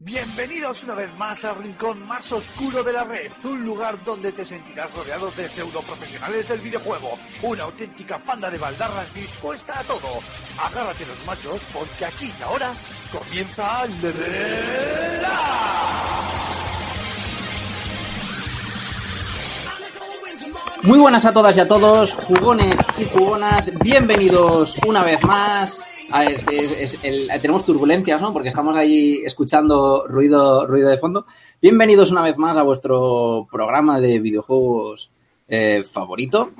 Bienvenidos una vez más al rincón más oscuro de la red, un lugar donde te sentirás rodeado de pseudo profesionales del videojuego, una auténtica panda de baldarras dispuesta a todo. Agárrate los machos porque aquí y ahora comienza Muy buenas a todas y a todos, jugones y jugonas, bienvenidos una vez más. A- el- tenemos turbulencias, ¿no? Porque estamos ahí escuchando ruido, ruido de fondo. Bienvenidos una vez más a vuestro programa de videojuegos eh, favorito.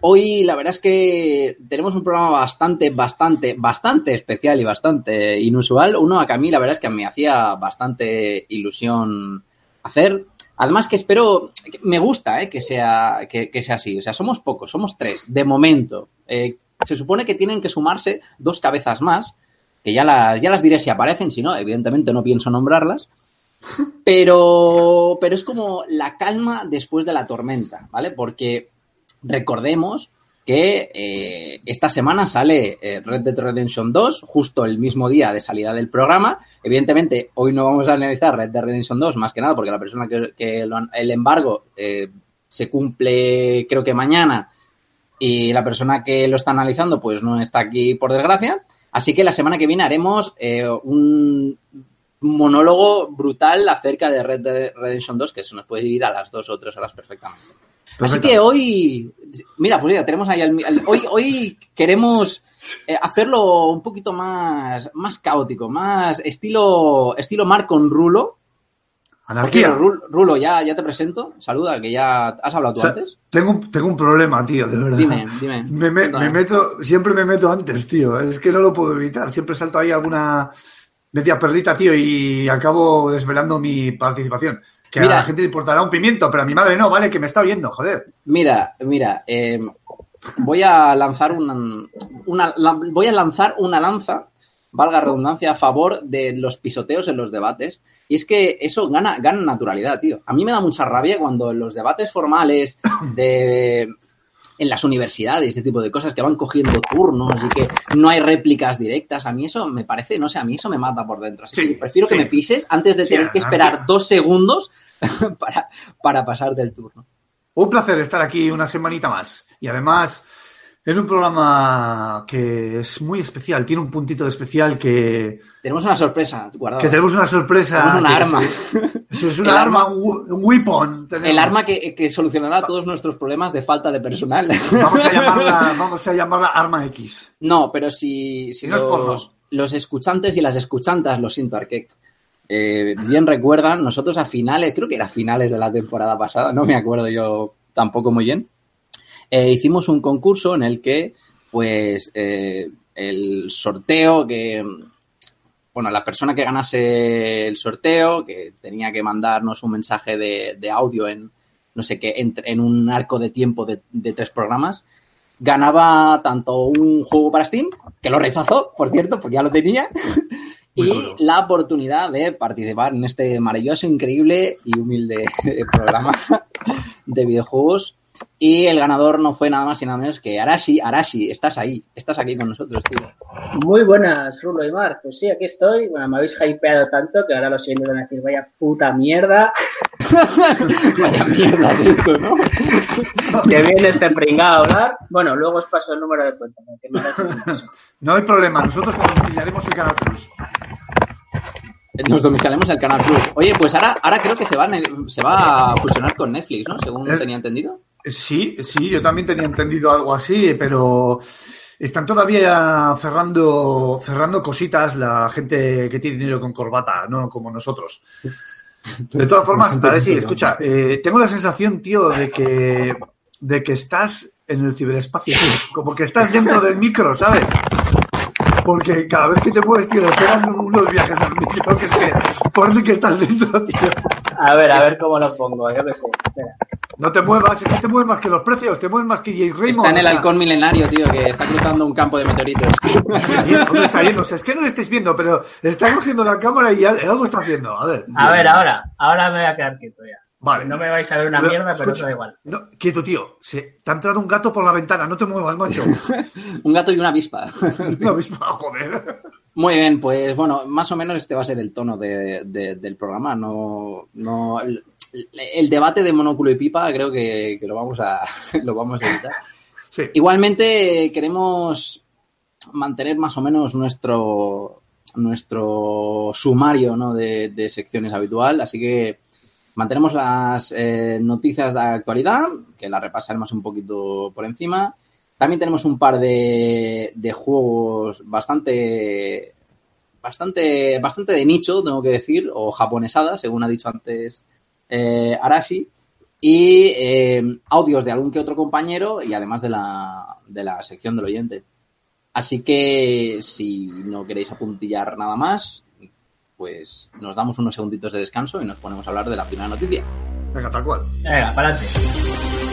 Hoy la verdad es que tenemos un programa bastante, bastante, bastante especial y bastante inusual. Uno que a mí la verdad es que me hacía bastante ilusión hacer. Además que espero, me gusta eh, que, sea, que, que sea así. O sea, somos pocos, somos tres, de momento. Eh, se supone que tienen que sumarse dos cabezas más, que ya las, ya las diré si aparecen, si no, evidentemente no pienso nombrarlas. Pero, pero es como la calma después de la tormenta, ¿vale? Porque recordemos que eh, esta semana sale eh, Red Dead Redemption 2, justo el mismo día de salida del programa. Evidentemente, hoy no vamos a analizar Red Dead Redemption 2, más que nada porque la persona que, que lo- el embargo eh, se cumple, creo que mañana, y la persona que lo está analizando, pues no está aquí, por desgracia. Así que la semana que viene haremos eh, un monólogo brutal acerca de Red Dead Redemption 2, que se nos puede ir a las dos o tres horas perfectamente. Así que hoy, mira, pues mira, tenemos ahí al- al- hoy, hoy queremos eh, hacerlo un poquito más, más caótico, más estilo, estilo Mar con Rulo. Anarquía. Ru- Rulo, Rulo, ya, ya te presento. Saluda, que ya has hablado tú O sea, antes. tengo, un- tengo un problema, tío, de verdad. Dime, dime. Me, me- Cuéntame. me meto, siempre me meto antes, tío. Es que no lo puedo evitar. Siempre salto ahí alguna media perlita, tío, y acabo desvelando mi participación. Que Mira. a la gente le importará un pimiento, pero a mi madre no, ¿vale? Que me está oyendo, joder. Mira, mira, eh, voy a lanzar una, una- la- voy a lanzar una lanza, valga redundancia, a favor de los pisoteos en los debates. Y es que eso gana, gana naturalidad, tío. A mí me da mucha rabia cuando en los debates formales de en las universidades, este tipo de cosas que van cogiendo turnos y que no hay réplicas directas. A mí eso me parece, no sé, a mí eso me mata por dentro. Así Sí, que prefiero que me pises antes de Sí, tener que esperar dos segundos para, para pasar del turno. Un placer estar aquí una semanita más. Y además, en un programa que es muy especial, tiene un puntito de especial que, Tenemos una sorpresa guardada. que tenemos una sorpresa. Tenemos una arma. es- es una arma, arma- un, weapon. tenemos. El arma que, que solucionará todos nuestros problemas de falta de personal. Vamos a llamarla, vamos a llamarla Arma X. No, pero si, si no es porno. los, los escuchantes y las escuchantas, lo siento, Arquette, eh, bien recuerdan, nosotros a finales, creo que era a finales de la temporada pasada, no me acuerdo yo tampoco muy bien, eh, hicimos un concurso en el que, pues, eh, el sorteo que, bueno, la persona que ganase el sorteo, que tenía que mandarnos un mensaje de, de audio en, no sé qué, en, en un arco de tiempo de, de tres programas, ganaba tanto un juego para Steam, que lo rechazó, por cierto, porque ya lo tenía, Muy y la oportunidad de participar en este maravilloso, increíble y humilde programa de videojuegos. Y el ganador no fue nada más y nada menos que Arashi. Arashi, estás ahí, estás aquí con nosotros, tío. Muy buenas, Rulo y Mar. Pues sí, aquí estoy. Bueno, me habéis hypeado tanto que ahora los siguientes van a decir, vaya puta mierda, Vaya mierda es esto, ¿no? que viene este pringado a hablar. Bueno, luego os paso el número de cuenta. No hay problema, nosotros te domiciliaremos el Canal Plus. Nos domiciliamos el Canal Plus. Oye, pues ahora, ahora creo que se va, se va a fusionar con Netflix, ¿no? Según Es- tenía entendido. Sí, sí, yo también tenía entendido algo así, pero están todavía cerrando, cerrando cositas la gente que tiene dinero con corbata, no como nosotros. De todas formas, a ver si, escucha, eh, tengo la sensación, tío, de que, de que estás en el ciberespacio, tío. como que estás dentro del micro, ¿sabes? Porque cada vez que te mueves, tío, le pegas unos viajes al micro, que es que parece que estás dentro, tío. A ver, a ver cómo lo pongo. Yo qué sé. Espera. No te muevas, es que te mueves más que los precios, te mueves más que James Raymond. Está en o el sea, halcón milenario, tío, que está cruzando un campo de meteoritos. ¿Dónde está yendo? O sea, es que no le estáis viendo, pero está cogiendo la cámara y al- algo está haciendo. A ver. A ver, ahora. Ahora me voy a quedar quieto ya. Vale. No me vais a ver una mierda, pero escucha, eso da igual. No, quieto, tío. Se, te ha entrado un gato por la ventana, no te muevas, macho. Un gato y una avispa. Una avispa, joder. Muy bien, pues bueno, más o menos este va a ser el tono de, de- del programa. No, no, el, el debate de monóculo y pipa creo que, que lo vamos a lo vamos a evitar. Sí. Igualmente queremos mantener más o menos nuestro nuestro sumario ¿no? de, de secciones habitual, así que mantenemos las eh, noticias de actualidad, que las repasaremos un poquito por encima. También tenemos un par de, de juegos bastante bastante bastante de nicho, tengo que decir, o japonesada, según ha dicho antes eh, Arashi y eh, audios de algún que otro compañero y además de la, de la sección del oyente. Así que si no queréis apuntillar nada más, pues nos damos unos segunditos de descanso y nos ponemos a hablar de la primera noticia. Venga, tal cual. Venga, para adelante.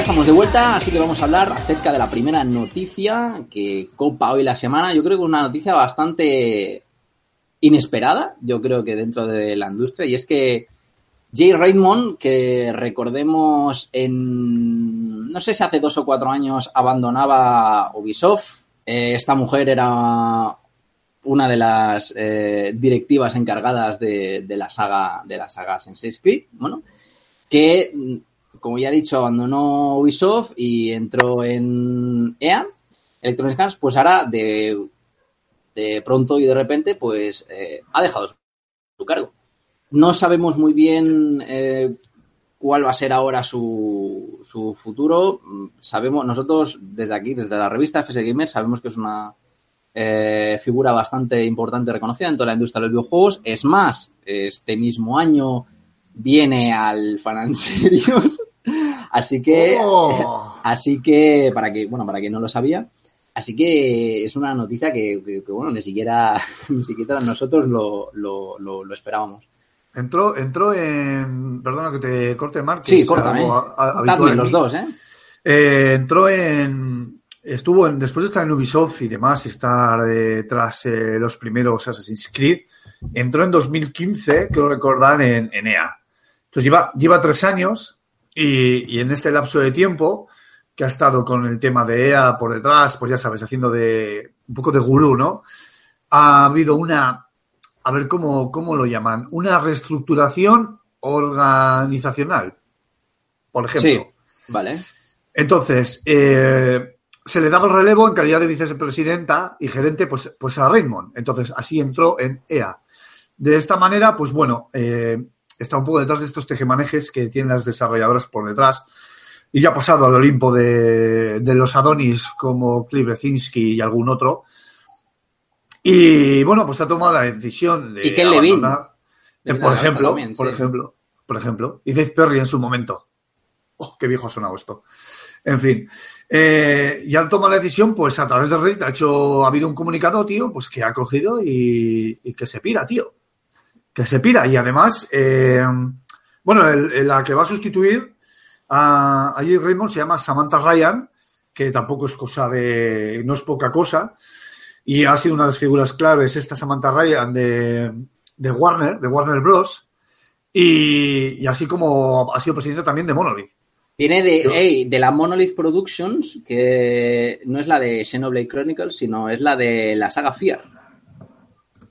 Estamos de vuelta, así que vamos a hablar acerca de la primera noticia que copa hoy la semana. Yo creo que una noticia bastante inesperada, yo creo que dentro de la industria, y es que Jay Raymond, que recordemos en, no sé si hace dos o cuatro años abandonaba Ubisoft, eh, esta mujer era una de las eh, directivas encargadas de, de la saga de la saga Assassin's Creed, bueno, que como ya he dicho, abandonó Ubisoft y entró en EA, Electronic Arts, pues ahora de, pronto y de repente, pues eh, ha dejado su, su, cargo. No sabemos muy bien eh, cuál va a ser ahora su, su, futuro. Sabemos, nosotros desde aquí, desde la revista FS Gamer, sabemos que es una eh, figura bastante importante reconocida en toda la industria de los videojuegos. Es más, este mismo año viene al Fan Serious. Así que, Oh. así que, para que, bueno, para que no lo sabía, así que es una noticia que, que, que bueno, ni siquiera, ni siquiera nosotros lo, lo, lo, lo esperábamos. Entró, entró en. Perdona que te corte, Mark. Sí, córtame. los dos, ¿eh? Eh, entró en. Estuvo en. Después de estar en Ubisoft y demás, y estar eh, tras eh, los primeros Assassin's Creed, entró en 2015, creo recordar, en, en EA. Entonces lleva, lleva tres años y, y en este lapso de tiempo que ha estado con el tema de EA por detrás, pues ya sabes, haciendo de un poco de gurú, ¿no? Ha habido una, a ver cómo, cómo lo llaman, una reestructuración organizacional, por ejemplo. Sí, vale. Entonces, eh, se le daba el relevo en calidad de vicepresidenta y gerente pues, pues a Raymond. Entonces, así entró en EA. De esta manera, pues bueno, eh, está un poco detrás de estos tejemanejes que tienen las desarrolladoras por detrás. Y ya ha pasado al Olimpo de, de los Adonis como Cliff y algún otro. Y bueno, pues ha tomado la decisión de Y abandonar- eh, por ejemplo, también, por sí. ejemplo, por ejemplo, y Dave Perry en su momento. Oh, qué viejo ha sonado esto. En fin, eh, y al tomar la decisión, pues a través de Reddit ha hecho, ha habido un comunicado, tío, pues que ha cogido y, y que se pira, tío. Que se pira. Y además, eh, bueno, el- el- la que va a sustituir a, a Jay Raymond se llama Samantha Ryan, que tampoco es cosa de, no es poca cosa. Y ha sido una de las figuras claves esta Samantha Ryan de, de Warner, de Warner Bros. Y, y así como ha sido presidente también de Monolith. Viene de, de la Monolith Productions, que no es la de Xenoblade Chronicles, sino es la de la saga Fear.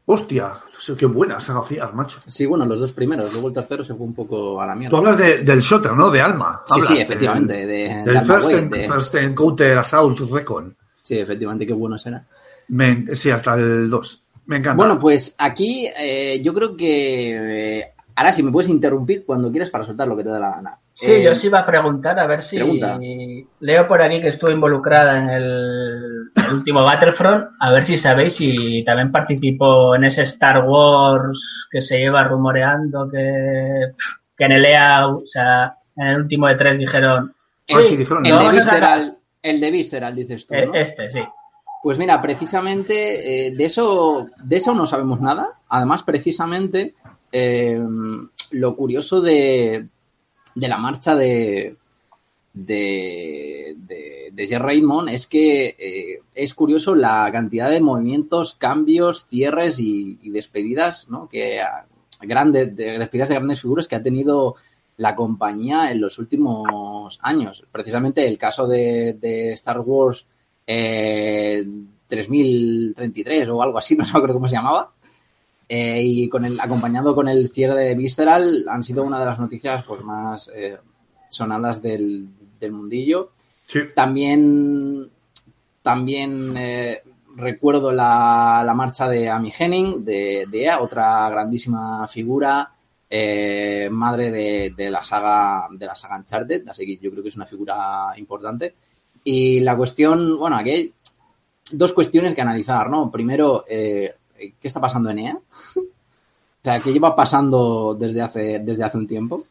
Hostia, qué buena saga Fear, macho. Sí, bueno, los dos primeros. Luego el tercero se fue un poco a la mierda. Tú hablas de, del shooter, ¿no? De Alma. Sí, Hablas sí, efectivamente. de- del de Alma First, en- de- First Encounter Assault Recon. Sí, efectivamente, qué bueno será. Me- sí, hasta el 2. Me encanta. Bueno, pues aquí eh, yo creo que... eh, ahora sí me puedes interrumpir cuando quieras para soltar lo que te dé la gana. Sí, Eh, yo sí iba a preguntar, a ver si pregunta. leo por aquí que estuvo involucrada en el, el último Battlefront, a ver si sabéis si también participó en ese Star Wars que se lleva rumoreando que, que en el EA, o sea, en el último de tres dijeron, Ah, "Sí, sí, dijeron, El de vamos a sacar". Visceral, el de Visceral, dices tú, ¿no? Este, sí. Pues mira, precisamente eh, de eso de eso no sabemos nada. Además, precisamente eh, lo curioso de, la marcha de de, de, Raymond es que eh, es curioso la cantidad de movimientos, cambios, cierres y, despedidas, ¿no? Que a- grandes, de, despedidas de grandes figuras que ha tenido la compañía en los últimos años. Precisamente el caso de, de Star Wars eh, 3033 o algo así, no me acuerdo cómo se llamaba. Eh, y con el, acompañado con el cierre de Visceral han sido una de las noticias pues, más eh, sonadas del, del mundillo. Sí. También, también eh, recuerdo la, la marcha de Amy Henning, de, de EA, otra grandísima figura, madre de, de la saga de la saga Uncharted, así que yo creo que es una figura importante. Y la cuestión, bueno, aquí hay dos cuestiones que analizar, ¿no? Primero, eh, ¿qué está pasando en EA? o sea, ¿qué lleva pasando desde hace, desde hace un tiempo?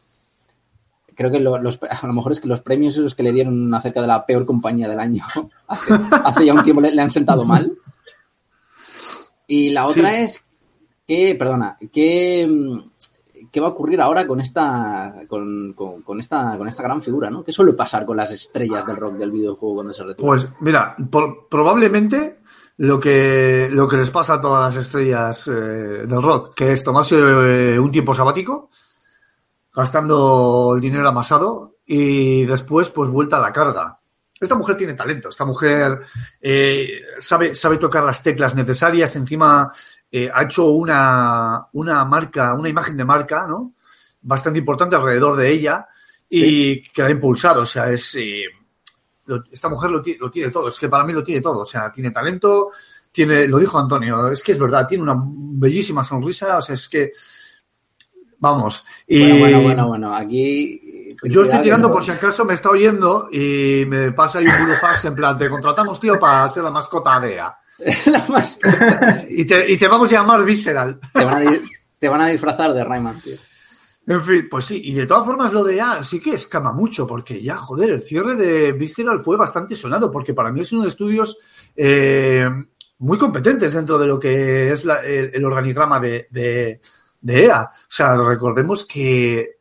creo que lo- los, a lo mejor es que los premios esos que le dieron acerca de la peor compañía del año hace, hace ya un tiempo le, le han sentado mal. Y la otra Sí. es que, perdona, ¿qué, mm, qué va a ocurrir ahora con esta, con, con- con esta, con esta gran figura, ¿no? ¿Qué suele pasar con las estrellas del rock del videojuego cuando se retiran? Pues mira, por- probablemente lo que, lo que les pasa a todas las estrellas eh, del rock, que es tomarse eh, un tiempo sabático, gastando el dinero amasado y después pues vuelta a la carga. Esta mujer tiene talento, esta mujer eh, sabe, sabe tocar las teclas necesarias, encima eh, ha hecho una, una marca, una imagen de marca, ¿no? Bastante importante alrededor de ella y que la ha impulsado, o sea, es... eh, lo- esta mujer lo, ti- lo tiene todo, es que para mí lo tiene todo, o sea, tiene talento, tiene, lo dijo Antonio, es que es verdad, tiene una bellísima sonrisa, o sea, es que, vamos, y Bueno, bueno, bueno, bueno, aquí... yo estoy tirando por si acaso me está oyendo y me pasa ahí un burofax en plan, te contratamos, tío, para ser la mascota de EA. La más- Y te, y te vamos a llamar Visceral. te, van a, te van a disfrazar de Rayman, tío. En fin, pues sí, y de todas formas lo de A sí que escama mucho, porque ya, joder, el cierre de Visceral fue bastante sonado, porque para mí es uno de estudios eh, muy competentes dentro de lo que es la- el, el organigrama de, de- de EA. O sea, recordemos que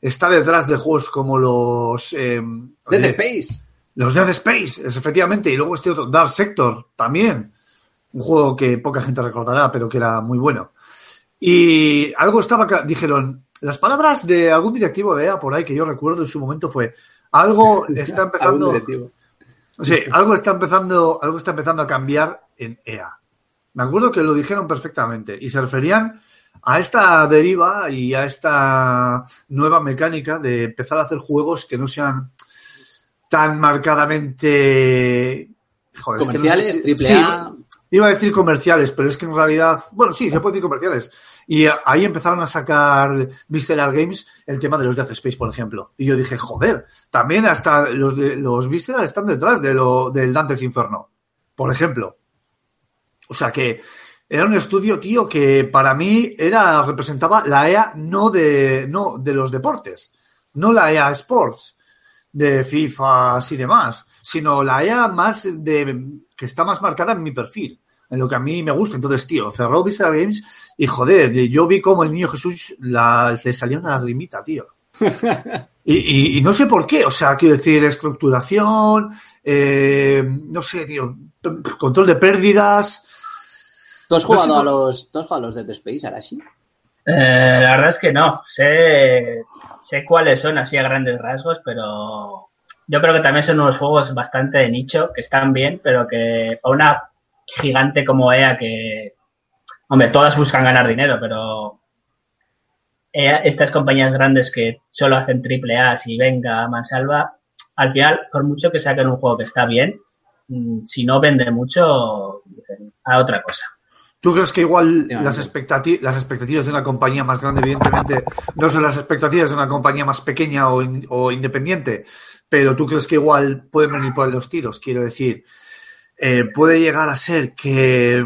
está detrás de juegos como los... eh, Dead de- Space. los Dead Space, es, efectivamente, y luego este otro, Dark Sector, también. Un juego que poca gente recordará, pero que era muy bueno. Y algo estaba, dijeron, las palabras de algún directivo de EA por ahí que yo recuerdo en su momento fue, algo está empezando, directivo. sí, algo está empezando, algo está empezando a cambiar en EA. Me acuerdo que lo dijeron perfectamente y se referían a esta deriva y a esta nueva mecánica de empezar a hacer juegos que no sean tan marcadamente joder, es que no sé Comerciales, si- triple sí, A. Iba a decir comerciales, pero es que en realidad, bueno, sí, se puede decir comerciales. Y a- ahí empezaron a sacar Visceral Games el tema de los Death Space, por ejemplo. Y yo dije, joder, también hasta los, de, los Visceral están detrás de lo, del Dante's Inferno, por ejemplo. O sea que era un estudio, tío, que para mí era, representaba la EA no de, no de los deportes, no la EA Sports de FIFA y demás, sino la EA más de, que está más marcada en mi perfil, en lo que a mí me gusta. Entonces, tío, cerró Visceral Games y joder, yo vi como el niño Jesús la, le salía una lagrimita, tío. Y, y- y no sé por qué, o sea, quiero decir, estructuración, eh, no sé, tío, control de pérdidas. ¿Tú has No sé jugado a los, ¿tú has jugado a los Dead Space, Arashi? Eh, la verdad es que no. Sé, sé cuáles son así a grandes rasgos, pero yo creo que también son unos juegos bastante de nicho, que están bien, pero que para una gigante como EA que, Hombre, todas buscan ganar dinero, pero eh, estas compañías grandes que solo hacen triple A, si venga mansalva, al final, por mucho que saquen un juego que está bien, mm, si no vende mucho, a otra cosa. ¿Tú crees que igual las, expectativas, las expectativas de una compañía más grande, evidentemente, no son las expectativas de una compañía más pequeña o, o independiente, pero tú crees que igual pueden venir por los tiros? Quiero decir, eh, puede llegar a ser que,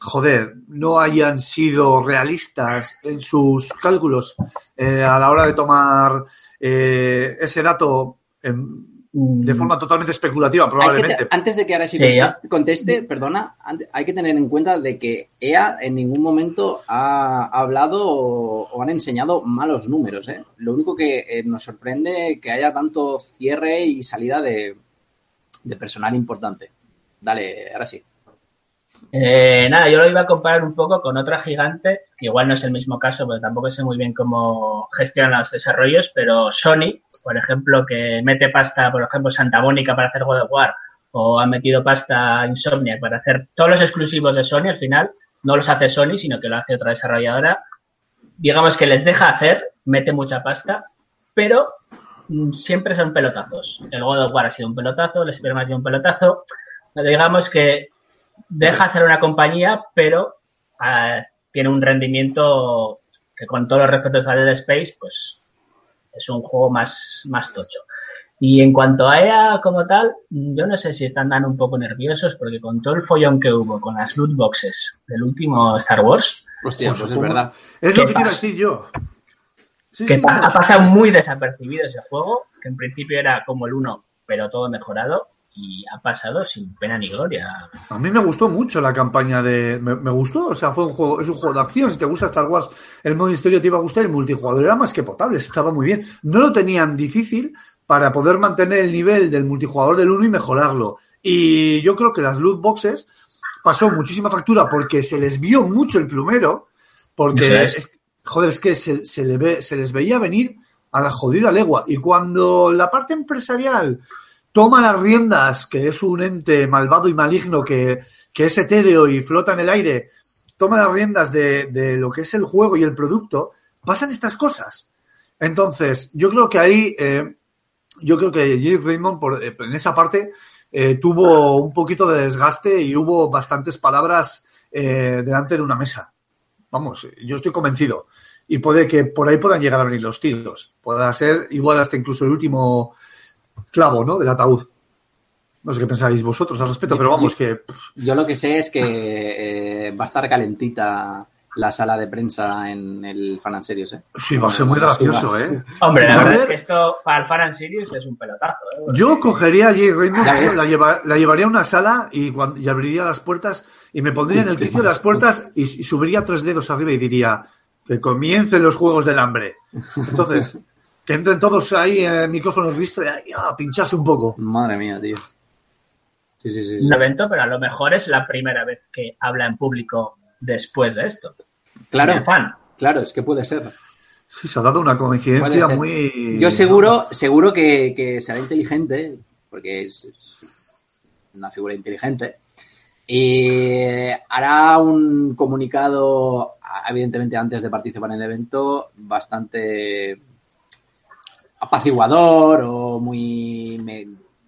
joder, no hayan sido realistas en sus cálculos eh, a la hora de tomar eh, ese dato de forma totalmente especulativa, probablemente. antes de que ahora sí, conteste, perdona, hay que tener en cuenta de que EA en ningún momento ha hablado o, han enseñado malos números. ¿eh? Lo único que nos sorprende que haya tanto cierre y salida de personal importante. Dale, ahora sí. Eh, nada, yo lo iba a comparar un poco con otra gigante, que igual no es el mismo caso, porque tampoco sé muy bien cómo gestionan los desarrollos, pero Sony, por ejemplo, que mete pasta, por ejemplo, Santa Mónica para hacer God of War, o ha metido pasta Insomnia para hacer todos los exclusivos de Sony, al final no los hace Sony, sino que lo hace otra desarrolladora. Digamos que les deja hacer, mete mucha pasta, pero mm, siempre son pelotazos. El God of War ha sido un pelotazo, el Spider-Man ha sido un pelotazo digamos que deja hacer una compañía, pero ah, tiene un rendimiento que con todos los respetos a Dead Space, pues es un juego más, más tocho. Y en cuanto a EA como tal, yo no sé si están dando un poco nerviosos porque con todo el follón que hubo con las loot boxes del último Star Wars. Hostia, pues es verdad. Es lo que quiero decir yo. que ha pasado muy desapercibido ese juego, que en principio era como el 1, pero todo mejorado y ha pasado sin pena ni gloria. A mí me gustó mucho la campaña de. Me, gustó, o sea, fue un juego, es un juego de acción. Si te gusta Star Wars, el modo historia te iba a gustar. El multijugador era más que potable, estaba muy bien. No lo tenían difícil para poder mantener el nivel del multijugador del 1 y mejorarlo. Y yo creo que las loot boxes pasó muchísima factura porque se les vio mucho el plumero. Porque, joder, es que se, se, le ve, se les veía venir a la jodida legua. Y cuando la parte empresarial toma las riendas, que es un ente malvado y maligno que, es etéreo y flota en el aire, toma las riendas de, lo que es el juego y el producto, pasan estas cosas. Entonces, yo creo que ahí, eh, yo creo que Jay Raymond por, eh, en esa parte eh, tuvo un poquito de desgaste y hubo bastantes palabras delante de una mesa. Vamos, yo estoy convencido. Y puede que por ahí puedan llegar a venir los tiros. Pueda ser igual hasta incluso el último clavo, ¿no? Del ataúd. No sé qué pensáis vosotros al respecto, pero vamos que... Yo lo que sé es que eh, va a estar calentita la sala de prensa en el Fan and Serious, ¿eh? Sí, va a ser muy gracioso, ¿eh? Hombre, la verdad es que esto para el Fan and Serious es un pelotazo, ¿eh? Yo cogería a Jay Raymond, la, la, llevaría a una sala y, cuando, y abriría las puertas y me pondría en el quicio de las puertas y, y, subiría tres dedos arriba y diría que comiencen los Juegos del Hambre. Entonces, que entren todos ahí en micrófonos vistos y a pincharse un poco. Madre mía, tío. Sí, sí, sí, Un evento, pero a lo mejor es la primera vez que habla en público después de esto. Claro, fan. claro, es que puede ser. Sí, se ha dado una coincidencia muy. Yo seguro, seguro que, será inteligente, porque es, una figura inteligente, y hará un comunicado, evidentemente antes de participar en el evento, bastante apaciguador o muy me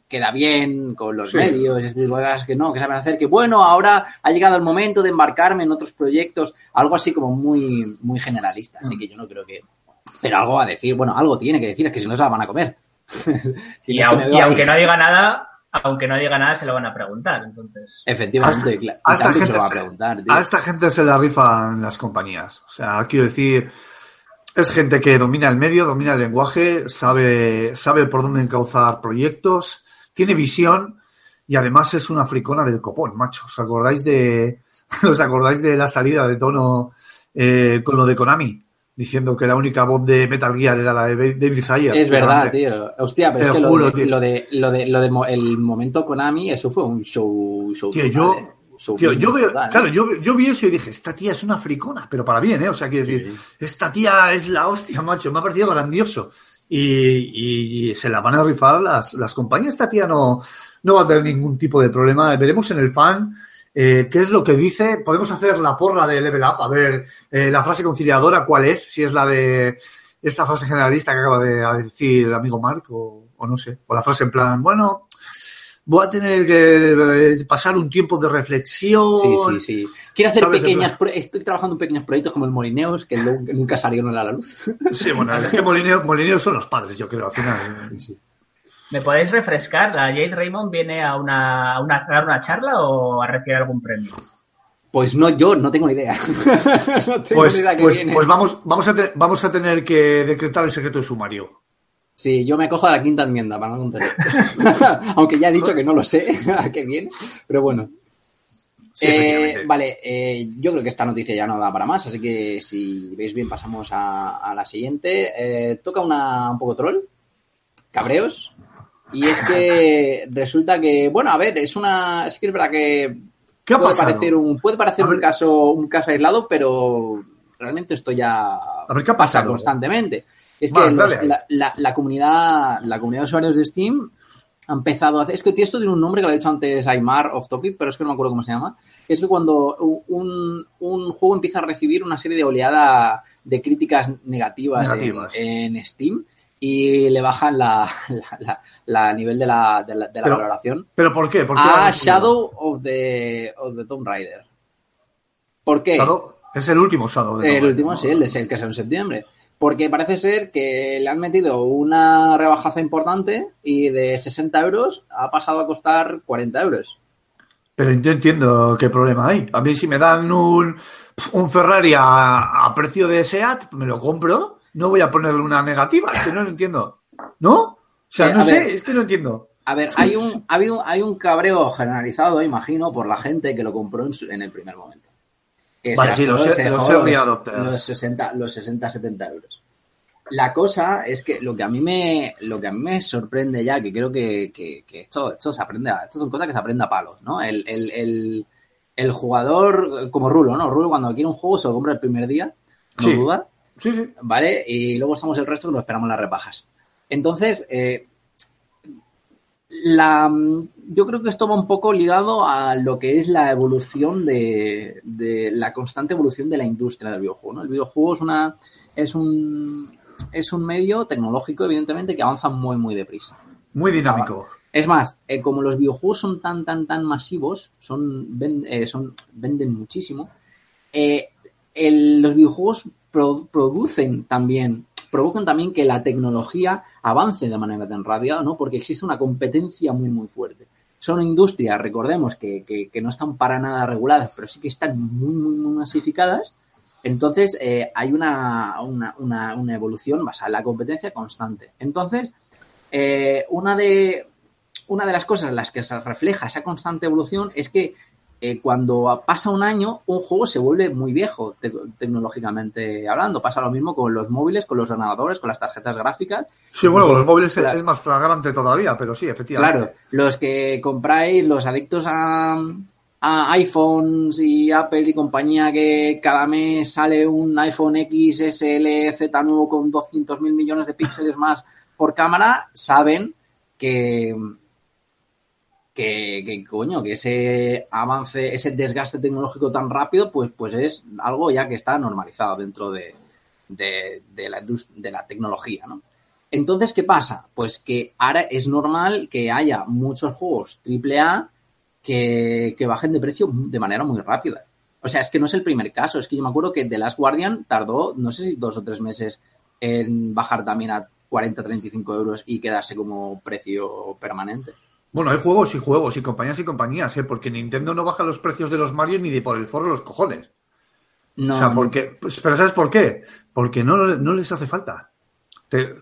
queda bien con los medios, este tipo de cosas que no, que saben hacer que bueno, ahora ha llegado el momento de embarcarme en otros proyectos, algo así como muy, muy generalista, así mm. que yo no creo que pero algo a decir, bueno, algo tiene que decir, es que si no se la van a comer. y, aunque no diga nada, aunque no diga nada, se lo van a preguntar. Entonces. Efectivamente, a gente, se, a esta gente se la rifan las compañías. O sea, quiero decir, es gente que domina el medio, domina el lenguaje, sabe, sabe por dónde encauzar proyectos, tiene visión y además es una fricona del copón, macho. ¿Os acordáis de, os acordáis de la salida de tono eh, con lo de Konami? Diciendo que la única voz de Metal Gear era la de David Ayer. Es verdad, tío. Hostia, pero es que lo, de, lo, de, lo de, lo de, el momento Konami, eso fue un show, show tío, yo, yo veo, claro, yo, yo, vi eso y dije, esta tía es una fricona, pero para bien, ¿eh? O sea, quiero decir, esta tía es la hostia, macho, me ha parecido grandioso. Y, y, se la van a rifar las, las compañías. Esta tía no, no va a tener ningún tipo de problema. Veremos en el fan eh, qué es lo que dice. Podemos hacer la porra de Level Up, a ver eh, la frase conciliadora, cuál es, si es la de esta frase generalista que acaba de decir el amigo Mark o, o no sé, o la frase en plan, bueno, voy a tener que eh, pasar un tiempo de reflexión. Sí, sí, sí. Quiero hacer pequeñas, estoy trabajando en pequeños proyectos como el Molineos, que nunca salieron a la luz. Sí, bueno, es que Molineos, son los padres, yo creo, al final. ¿Me podéis refrescar? ¿La Jade Raymond viene a, una, a, una, dar una charla o a retirar algún premio? Pues no, yo no tengo ni idea. no tengo pues, ni idea que pues, viene. pues vamos, vamos, a vamos a tener que decretar el secreto de sumario. Sí, yo me cojo a la quinta enmienda para no. Aunque ya he dicho que no lo sé a qué viene, pero bueno. Eh, vale, eh, yo creo que esta noticia ya no da para más, así que si veis bien pasamos a, la siguiente. Eh, toca una un poco troll, cabreos, y es que resulta que, bueno, a ver, es una, es que es verdad que ¿Qué puede parecer un puede parecer un caso un caso aislado, pero realmente esto ya pasa constantemente. Es que la, comunidad, la comunidad de usuarios de Steam ha empezado a hacer. Es que esto tiene un nombre que lo ha dicho antes Aymar off topic, pero es que no me acuerdo cómo se llama. Es que cuando un, juego empieza a recibir una serie de oleada de críticas negativas, En, Steam y le bajan la, la, nivel de la, de la, valoración. ¿Pero por qué? ¿Por a Shadow of the, of the Tomb Raider. ¿Por qué? es el último Shadow de El último, sí, el de ser que es en septiembre porque parece ser que le han metido una rebajaza importante y de 60 euros ha pasado a costar 40 euros. Pero yo entiendo qué problema hay. A mí si me dan un, un Ferrari a, precio de SEAT, me lo compro. No voy a ponerle una negativa, es que no lo entiendo. ¿No? O sea, eh, no sé, es que no entiendo. A ver, hay un, ha habido, hay un cabreo generalizado, imagino, por la gente que lo compró en, en el primer momento vale, sí, los, los, 60, los 60, 70 euros. La cosa es que lo que a mí me, lo que a mí me sorprende ya, que creo que, que, esto, esto se aprende, a, esto son cosas que se aprende a palos, ¿no? El, el, el, el jugador, como Rulo, ¿no? Rulo cuando quiere un juego se lo compra el primer día, no sí. duda. Sí, sí. ¿Vale? Y luego estamos el resto que lo esperamos las rebajas. Entonces, eh, la, yo creo que esto va un poco ligado a lo que es la evolución de, la constante evolución de la industria del videojuego. El videojuego es una es un es un medio tecnológico, evidentemente, que avanza muy muy deprisa. Muy dinámico. Es más, eh, como los videojuegos son tan tan tan masivos, son, eh, son venden muchísimo. Eh, los videojuegos producen también provocan también que la tecnología avance de manera tan rápida, ¿no? Porque existe una competencia muy, muy fuerte. Son industrias, recordemos, que, que, no están para nada reguladas, pero sí que están muy, muy, muy masificadas. Entonces, eh, hay una, una, una, una, evolución basada en la competencia constante. Entonces, eh, una, de, una de las cosas en las que se refleja esa constante evolución es que eh, cuando pasa un año, un juego se vuelve muy viejo tecnológicamente hablando. Pasa lo mismo con los móviles, con los ordenadores, con las tarjetas gráficas. Sí, bueno, con los móviles es más flagrante todavía, pero sí, efectivamente. Claro, los que compráis, los adictos a, a iPhones y Apple y compañía que cada mes sale un iPhone XSL Z nuevo con 200 mil millones de píxeles más por cámara, saben que que, coño, que ese avance, ese desgaste tecnológico tan rápido, pues, pues es algo ya que está normalizado dentro de, de, la, de la tecnología, ¿no? Entonces, ¿qué pasa? Pues que ahora es normal que haya muchos juegos AAA que, que bajen de precio de manera muy rápida. O sea, es que no es el primer caso. Es que yo me acuerdo que The Last Guardian tardó, no sé si dos o tres meses en bajar también a 40, 35 euros y quedarse como precio permanente. Bueno, hay juegos y juegos y compañías y compañías, ¿eh? Porque Nintendo no baja los precios de los Mario ni de por el forro los cojones. No. O sea, porque, pues, pero ¿sabes por qué? Porque no, no les hace falta.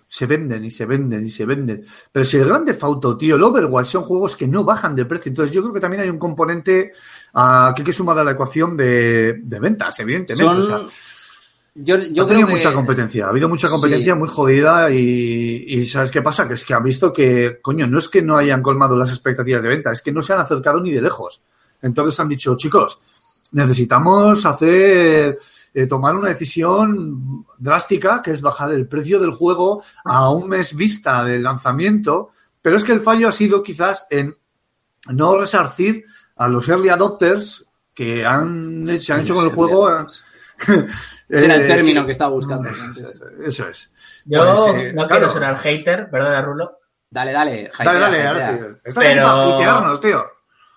se venden y se venden y se venden. Pero si el Grande Auto, tío, el Overwatch son juegos que no bajan de precio. Entonces yo creo que también hay un componente uh, que hay que sumar a la ecuación de, de ventas, evidentemente. O sea, yo, yo ha tenido mucha competencia, ha habido mucha competencia muy jodida y, ¿sabes qué pasa? Que es que han visto que, coño, no es que no hayan colmado las expectativas de venta, es que no se han acercado ni de lejos. Entonces han dicho, chicos, necesitamos hacer, eh, tomar una decisión drástica, que es bajar el precio del juego a un mes vista del lanzamiento, pero es que el fallo ha sido quizás en no resarcir a los early adopters que han, se han hecho con el juego. Ese era el eh, término sí. que estaba buscando. Eso, eso, eso es. Yo Pues, eh, no claro. quiero sonar hater, perdona, Rulo. Dale, dale. Dale, dale, ahora sí. Estás aquí Pero- para putearnos, tío.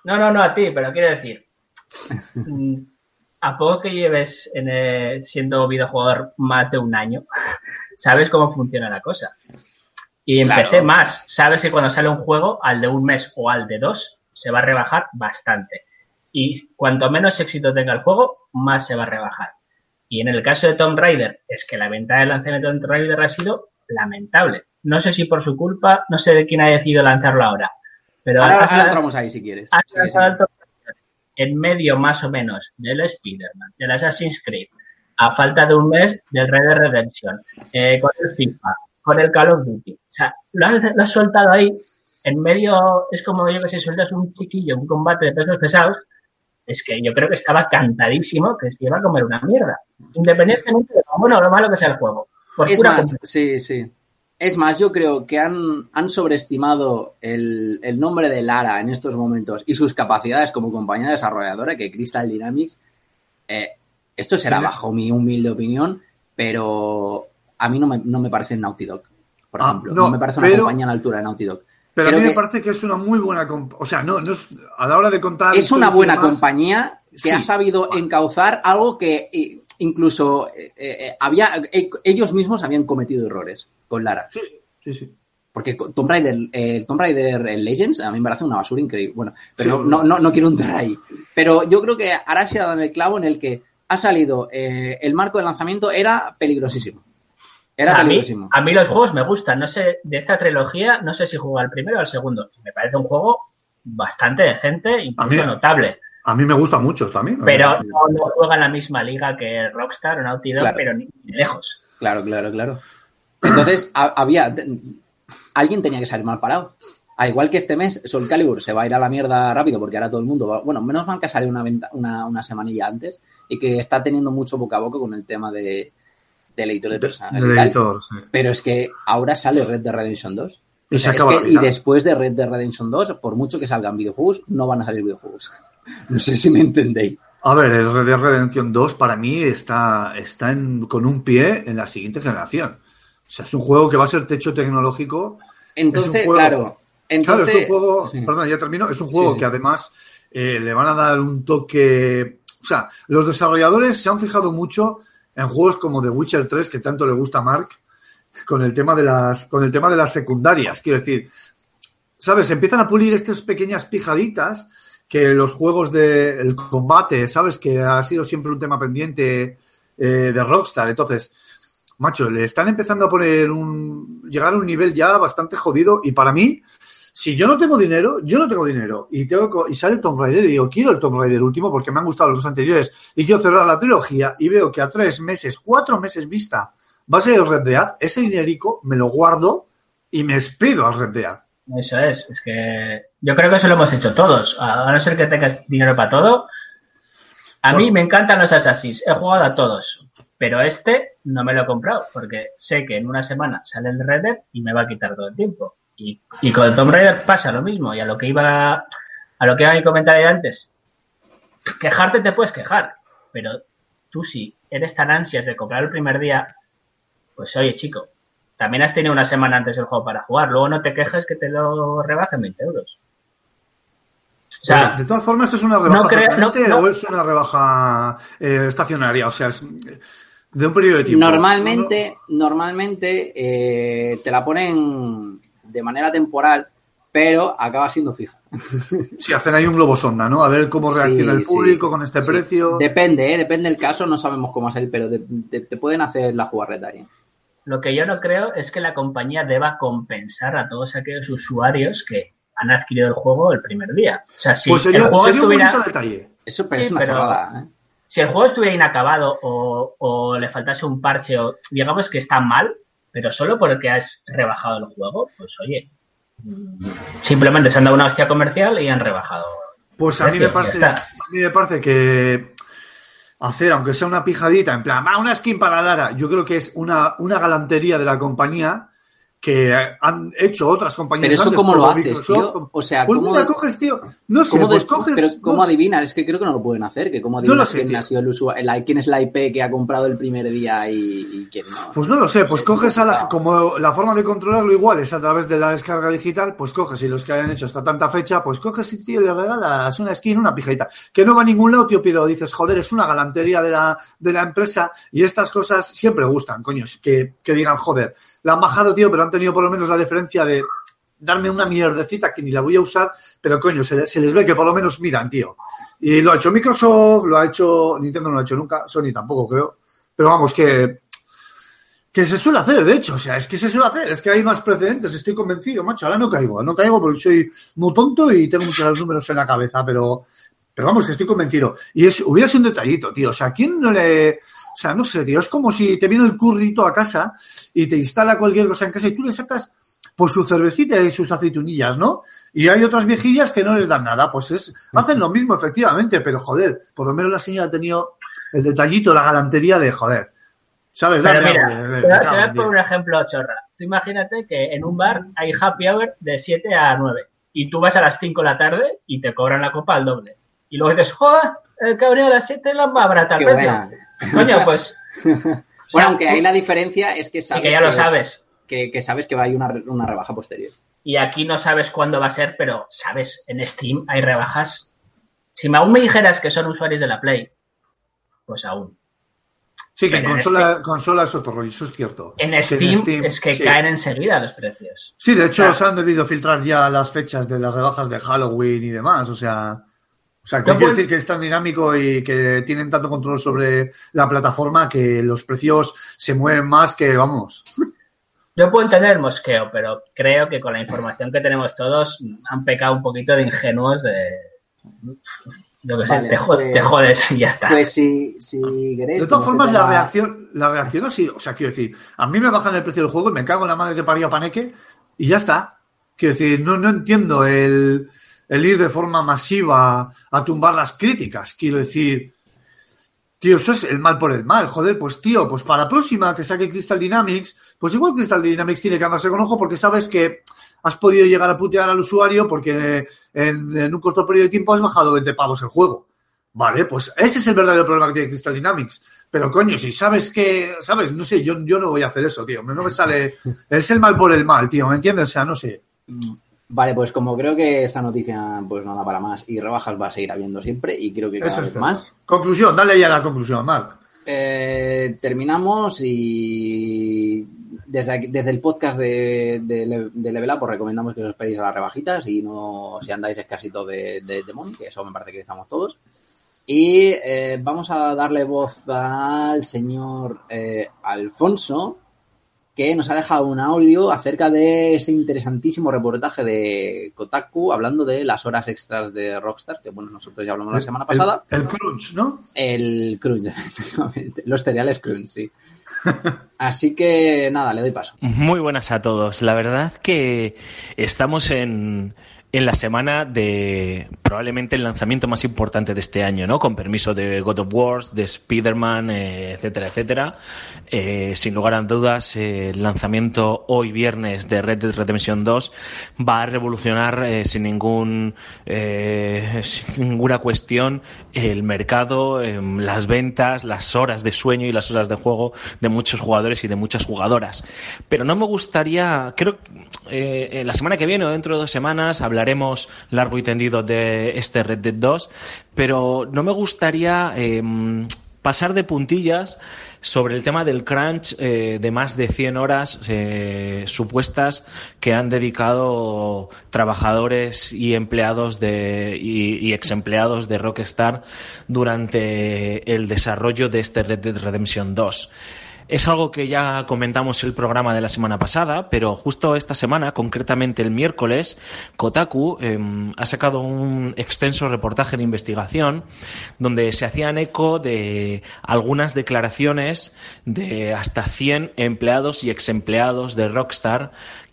No, no, no a ti, pero quiero decir, mm, a poco que lleves en, eh, siendo videojugador más de un año, sabes cómo funciona la cosa. Y empecé Claro. más, sabes que cuando sale un juego, al de un mes o al de dos, se va a rebajar bastante. Y cuanto menos éxito tenga el juego, más se va a rebajar. Y en el caso de Tomb Raider, es que la venta del lanzamiento de Tomb Raider ha sido lamentable. No sé si por su culpa, no sé de quién ha decidido lanzarlo ahora. Pero Ahora, ahora entramos ahí si quieres. Sí, sí. en medio más o menos del Spider-Man, del Assassin's Creed, a falta de un mes del Red Dead Redemption, eh, con el FIFA, con el Call of Duty. O sea, lo has, lo has soltado ahí, en medio, es como yo que si sueltas un chiquillo, un combate de pesos pesados, es que yo creo que estaba cantadísimo que se iba a comer una mierda, independientemente de lo bueno o lo malo que sea el juego. Por Es pura más, sí, sí. Es más, yo creo que han, han sobreestimado el, el nombre de Lara en estos momentos y sus capacidades como compañía desarrolladora que Crystal Dynamics. eh, esto será bajo mi humilde opinión, pero a mí no me, no me parece Naughty Dog, por Ah, ejemplo. no, No, me parece una pero- compañía a la altura de Naughty Dog. Pero Creo a mí me parece que es una muy buena. O sea, no, no es, a la hora de contar. es una buena demás, compañía que Sí. ha sabido encauzar algo que eh, incluso eh, eh, había eh, ellos mismos habían cometido errores con Lara. Sí, sí, sí. Porque Tomb Raider, Tomb Raider Legends a mí me parece una basura increíble. Bueno, pero Sí. no, no, no quiero entrar ahí. Pero yo creo que ahora se ha dado en el clavo en el que ha salido eh, el marco de lanzamiento era peligrosísimo. Era a, mí, a mí los juegos me gustan. No sé, de esta trilogía, no sé si juego al primero o al segundo. Me parece un juego bastante decente, incluso A mí- notable. A mí me gusta mucho también. Pero no, no juega en la misma liga que Rockstar o Naughty Dog, Claro. pero ni, ni lejos. Claro, claro, claro. Entonces, ha- había. Alguien tenía que salir mal parado. Al igual que este mes, Soul Calibur se va a ir a la mierda rápido porque ahora todo el mundo va. Bueno, menos mal que ha salido una, venta- una, una semanilla antes y que está teniendo mucho boca a boca con el tema de, del editor de personajes. Del editor, sí. Pero es que ahora sale Red Dead Redemption 2. Y O se es acaba que- y después de Red Dead Redemption 2, por mucho que salgan videojuegos, no van a salir videojuegos. No sé si me entendéis. A ver, el Red Dead Redemption 2 para mí está, está en- con un pie en la siguiente generación. O sea, es un juego que va a ser techo tecnológico. Entonces, juego- claro. Entonces, claro, es un juego, Sí. perdón, ya termino, es un juego sí. que además eh, le van a dar un toque, o sea, los desarrolladores se han fijado mucho en juegos como The Witcher 3 que tanto le gusta a Mark con el tema de las con el tema de las secundarias, quiero decir, sabes, empiezan a pulir estas pequeñas pijaditas que los juegos de el combate, sabes que ha sido siempre un tema pendiente eh, de Rockstar, entonces macho, le están empezando a poner un. llegar a un nivel ya bastante jodido. Y para mí, si yo no tengo dinero, yo no tengo dinero. Y tengo y sale Tomb Raider y digo, quiero el Tomb Raider último porque me han gustado los dos anteriores y quiero cerrar la trilogía y veo que a tres meses, cuatro meses vista va a ser el Red Dead, ese dinerico me lo guardo y me espero al Red Dead. Eso es, es que yo creo que eso lo hemos hecho todos. A no ser que tengas dinero para todo. A mí me encantan los Assassins, he jugado a todos, pero este no me lo he comprado porque sé que en una semana sale el Red Dead y me va a quitar todo el tiempo. Y, y con el Tomb Raider pasa lo mismo. Y a lo que iba a lo que iba mi comentario de antes, quejarte te puedes quejar, pero tú si eres tan ansias de comprar el primer día, pues oye chico, también has tenido una semana antes del juego para jugar. Luego no te quejes que te lo rebajen 20 euros. O sea, de todas formas, ¿es una rebaja no creo- permanente no- no. o es una rebaja eh, estacionaria? O sea, es de un periodo de tiempo. Normalmente, normalmente eh, te la ponen de manera temporal, pero acaba siendo fija. Sí, hacen ahí un globo sonda, ¿no? A ver cómo reacciona Sí, el público sí, con este sí. precio. Depende, ¿eh? depende del caso, no sabemos cómo salir, pero te pueden hacer la jugarreta ahí. lo que yo no creo es que la compañía deba compensar a todos aquellos usuarios que han adquirido el juego el primer día. O sea, si pues el sería, juego sería un estuviera, bonito detalle. Eso pero Sí, es una pero- chorrada, ¿eh? si el juego estuviera inacabado o, o le faltase un parche o digamos que está mal, pero solo porque has rebajado el juego, pues oye, simplemente se han dado una hostia comercial y han rebajado. Pues a mí, me parece, a mí me parece que hacer, aunque sea una pijadita, en plan, "Va, una skin para Lara, yo creo que es una, una galantería de la compañía que han hecho otras compañías. Pero eso antes, cómo lo como haces, Microsoft. tío. O sea, Pues ¿cómo, mira, coges, tío. No sé, cómo pues coges. pero ¿cómo no adivinas? Es que creo que no lo pueden hacer. Que ¿Cómo No lo adivinas sé, quién ha sido el usuario, la- quién es la IP que ha comprado el primer día y, y quién no? Pues no lo sé, pues coges a la, como la forma de controlarlo igual es a través de la descarga digital, pues coges y los que hayan hecho hasta tanta fecha, pues coges y tío, le regalas una skin, una pijadita, que no va a ningún lado, tío, pero dices, joder, es una galantería de la, de la empresa y estas cosas siempre gustan, coño, que, que digan, joder, la han bajado, tío, pero han tenido por lo menos la diferencia de darme una mierdecita que ni la voy a usar, pero coño, se, se les ve que por lo menos miran, tío. Y lo ha hecho Microsoft, lo ha hecho Nintendo, no lo ha hecho nunca, Sony tampoco creo, pero vamos, que que se suele hacer, de hecho, o sea, es que se suele hacer, es que hay más precedentes, estoy convencido, macho, ahora no caigo, no caigo porque soy muy tonto y tengo muchos números en la cabeza, pero, pero vamos, que estoy convencido. Y es, hubiera sido un detallito, tío, o sea, ¿quién no le, o sea, no sé, tío, es como si te viene el currito a casa y te instala cualquier cosa en casa y tú le sacas, pues su cervecita y sus aceitunillas, ¿no? Y hay otras viejillas que no les dan nada, pues es, hacen lo mismo, efectivamente, pero joder, por lo menos la señora ha tenido el detallito, la galantería de joder. ¿Sabes? Pero Dame mira, algo de te beber, voy me a- te cago voy en a poner un ejemplo chorra. Tú imagínate que en un bar hay happy hour de 7 a 9 y tú vas a las 5 de la tarde y te cobran la copa al doble. Y luego dices, joder, el venido a las 7 la más barata Coño, pues. Bueno, aunque ahí la diferencia es que y sabes que ya lo sabes. que, que sabes que va a haber una, una rebaja posterior. Y aquí no sabes cuándo va a ser, pero sabes, en Steam hay rebajas. Si me- aún me dijeras que son usuarios de la Play, pues aún. Sí, que en consola, consola es otro rollo, eso es cierto. En Steam, es que sí. caen enseguida los precios. Sí, de hecho, se han debido filtrar ya las fechas de las rebajas de Halloween y demás, o sea. O sea, que Yo quiere puedo- decir que es tan dinámico y que tienen tanto control sobre la plataforma que los precios se mueven más que, vamos. Yo puedo entender el mosqueo, pero creo que con la información que tenemos todos han pecado un poquito de ingenuos de... Yo qué sé, Vale, te, jo- pues- te jodes y ya está. Pues si, si queréis... De todas formas, la reacción, la reacción así, o sea, quiero decir, a mí me bajan el precio del juego y me cago en la madre que parió a Paneque y ya está. Quiero decir, no, no entiendo el, el ir de forma masiva a tumbar las críticas. Quiero decir, tío, eso es el mal por el mal. Joder, pues tío, pues para la próxima que saque Crystal Dynamics, pues igual Crystal Dynamics tiene que andarse con ojo porque sabes que has podido llegar a putear al usuario porque en, un corto periodo de tiempo has bajado 20 pavos el juego. Vale, pues ese es el verdadero problema que tiene Crystal Dynamics. Pero coño, si sabes que, sabes, no sé, yo, yo no voy a hacer eso, tío. No me sale, es el mal por el mal, tío, ¿me entiendes? O sea, no sé. Vale, pues como creo que esta noticia pues no da para más y rebajas va a seguir habiendo siempre y creo que cada Eso es vez más. Conclusión, dale ya la conclusión, Marc. Eh, terminamos y desde, aquí- desde el podcast de, de, de Level Up os recomendamos que os esperéis a las rebajitas y no si andáis escasito de, de Demon, que eso me parece que estamos todos. Y eh, vamos a darle voz al señor eh, Alfonso, que nos ha dejado un audio acerca de ese interesantísimo reportaje de Kotaku hablando de las horas extras de Rockstar, que bueno, nosotros ya hablamos la semana El- pasada. El, crunch, ¿no? El crunch, efectivamente. Los cereales crunch, sí. Así que nada, le doy paso. Muy buenas a todos. La verdad que estamos en, en la semana de probablemente el lanzamiento más importante de este año, ¿no? Con permiso de God of War, de Spider-Man, eh, etcétera, etcétera. Eh, sin lugar a dudas, eh, el lanzamiento hoy viernes de Red Dead Redemption 2 va a revolucionar sin ningún sin ninguna cuestión el mercado, las ventas, las horas de sueño y las horas de juego de muchos jugadores y de muchas jugadoras. Pero no me gustaría, creo la semana que viene o dentro de dos semanas hablaremos largo y tendido de este Red Dead 2, pero no me gustaría eh, pasar de puntillas sobre el tema del crunch eh, de más de 100 horas eh, supuestas que han dedicado trabajadores y empleados de, y, y ex empleados de Rockstar durante el desarrollo de este Red Dead Redemption 2. Es algo que ya comentamos el programa de la semana pasada, pero justo esta semana, concretamente el miércoles, Kotaku eh, ha sacado un extenso reportaje de investigación donde se hacían eco de algunas declaraciones de hasta 100 empleados y ex empleados de Rockstar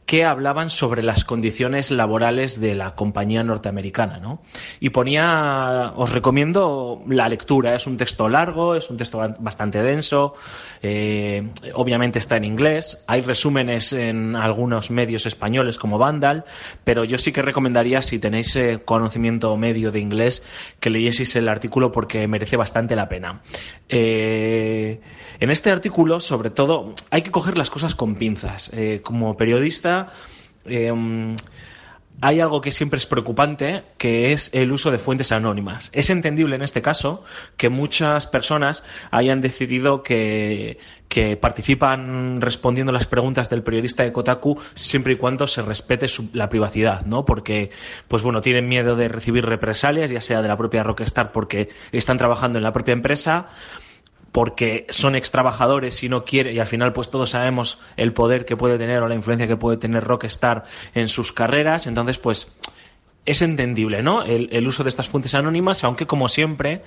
que hablaban sobre las condiciones laborales de la compañía norteamericana, ¿no? Y ponía, os recomiendo la lectura, es un texto largo, es un texto bastante denso, eh, obviamente está en inglés, hay resúmenes en algunos medios españoles como Vandal, pero yo sí que recomendaría, si tenéis eh, conocimiento medio de inglés, que leyeseis el artículo porque merece bastante la pena. Eh, en este artículo, sobre todo, hay que coger las cosas con pinzas. como periodista, hay algo que siempre es preocupante, que es el uso de fuentes anónimas. Es entendible en este caso que muchas personas hayan decidido que, participan respondiendo las preguntas del periodista de Kotaku siempre y cuando se respete la privacidad, ¿no? Porque, pues bueno, tienen miedo de recibir represalias, ya sea de la propia Rockstar porque están trabajando en la propia empresa porque son ex trabajadores y no quiere, y al final pues todos sabemos el poder que puede tener o la influencia que puede tener Rockstar en sus carreras, entonces pues es entendible, ¿no? El, uso de estas fuentes anónimas, aunque como siempre,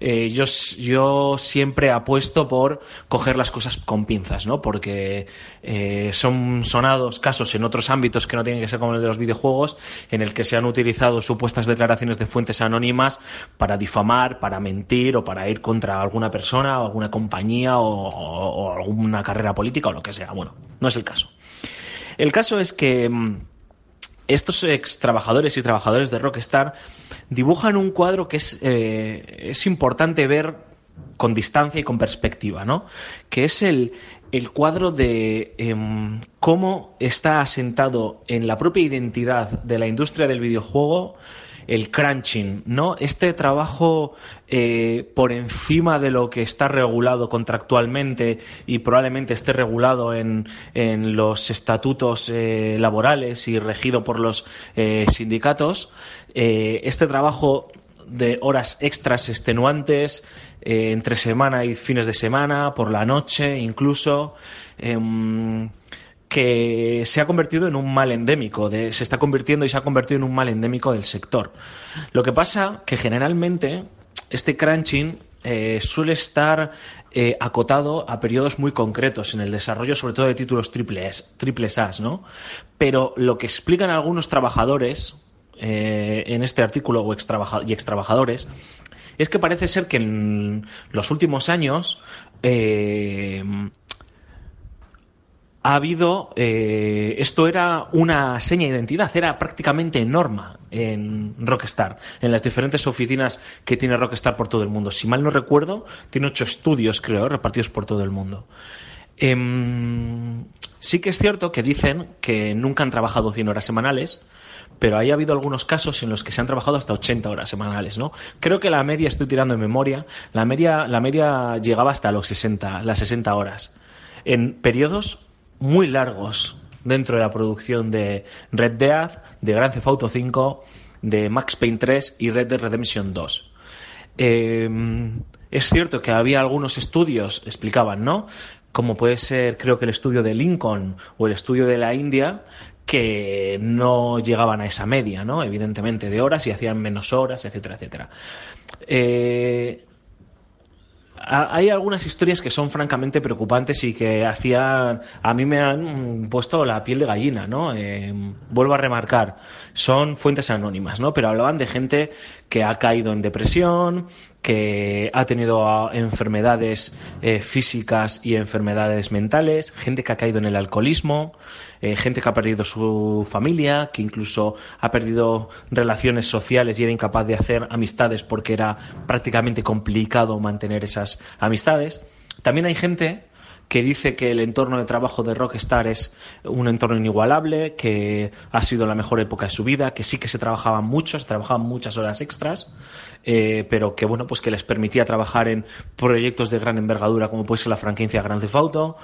eh, yo, yo siempre apuesto por coger las cosas con pinzas, ¿no? Porque eh, son sonados casos en otros ámbitos que no tienen que ser como el de los videojuegos, en el que se han utilizado supuestas declaraciones de fuentes anónimas para difamar, para mentir o para ir contra alguna persona o alguna compañía o alguna carrera política o lo que sea. Bueno, no es el caso. El caso es que mm, estos ex trabajadores y trabajadores de Rockstar dibujan un cuadro que es, eh, es importante ver con distancia y con perspectiva, ¿no? Que es el, el cuadro de em, cómo está asentado en la propia identidad de la industria del videojuego el crunching, ¿no? Este trabajo eh, por encima de lo que está regulado contractualmente y probablemente esté regulado en, en los estatutos eh, laborales y regido por los eh, sindicatos, este trabajo de horas extras extenuantes entre semana y fines de semana, por la noche incluso. Em, que se ha convertido en un mal endémico, se está convirtiendo y se ha convertido en un mal endémico del sector. Lo que pasa que generalmente este crunching eh, suele estar eh, acotado a periodos muy concretos en el desarrollo, sobre todo de títulos triples, triples A, ¿no? Pero lo que explican algunos trabajadores eh, en este artículo o ex y ex trabajadores es que parece ser que en los últimos años ha habido, eh, esto era una seña de identidad, era prácticamente norma en Rockstar, en las diferentes oficinas que tiene Rockstar por todo el mundo. Si mal no recuerdo, tiene ocho estudios, creo, repartidos por todo el mundo. Em, sí que es cierto que dicen que nunca han trabajado 100 horas semanales, pero hay habido algunos casos en los que se han trabajado hasta 80 horas semanales, ¿no? Creo que la media, estoy tirando en memoria, la media, la media llegaba hasta los 60, las 60 horas. En periodos muy largos dentro de la producción de Red Dead, de Grand Theft Auto 5, de Max Payne 3 y Red Dead Redemption 2. Em, es cierto que había algunos estudios, explicaban, ¿no? Como puede ser, creo que el estudio de Lincoln o el estudio de la India, que no llegaban a esa media, ¿no? Evidentemente, de horas y hacían menos horas, etcétera, etcétera. Eh, hay algunas historias que son francamente preocupantes y que hacían a mí me han puesto la piel de gallina no eh, vuelvo a remarcar son fuentes anónimas no pero hablaban de gente que ha caído en depresión que ha tenido ah, enfermedades eh, físicas y enfermedades mentales gente que ha caído en el alcoholismo eh, gente que ha perdido su familia, que incluso ha perdido relaciones sociales y era incapaz de hacer amistades porque era prácticamente complicado mantener esas amistades. También hay gente que dice que el entorno de trabajo de Rockstar es un entorno inigualable, que ha sido la mejor época de su vida, que sí que se trabajaban mucho, se trabajaban muchas horas extras, eh, pero que bueno, pues que les permitía trabajar en proyectos de gran envergadura como puede ser la franquicia Grand Theft Auto,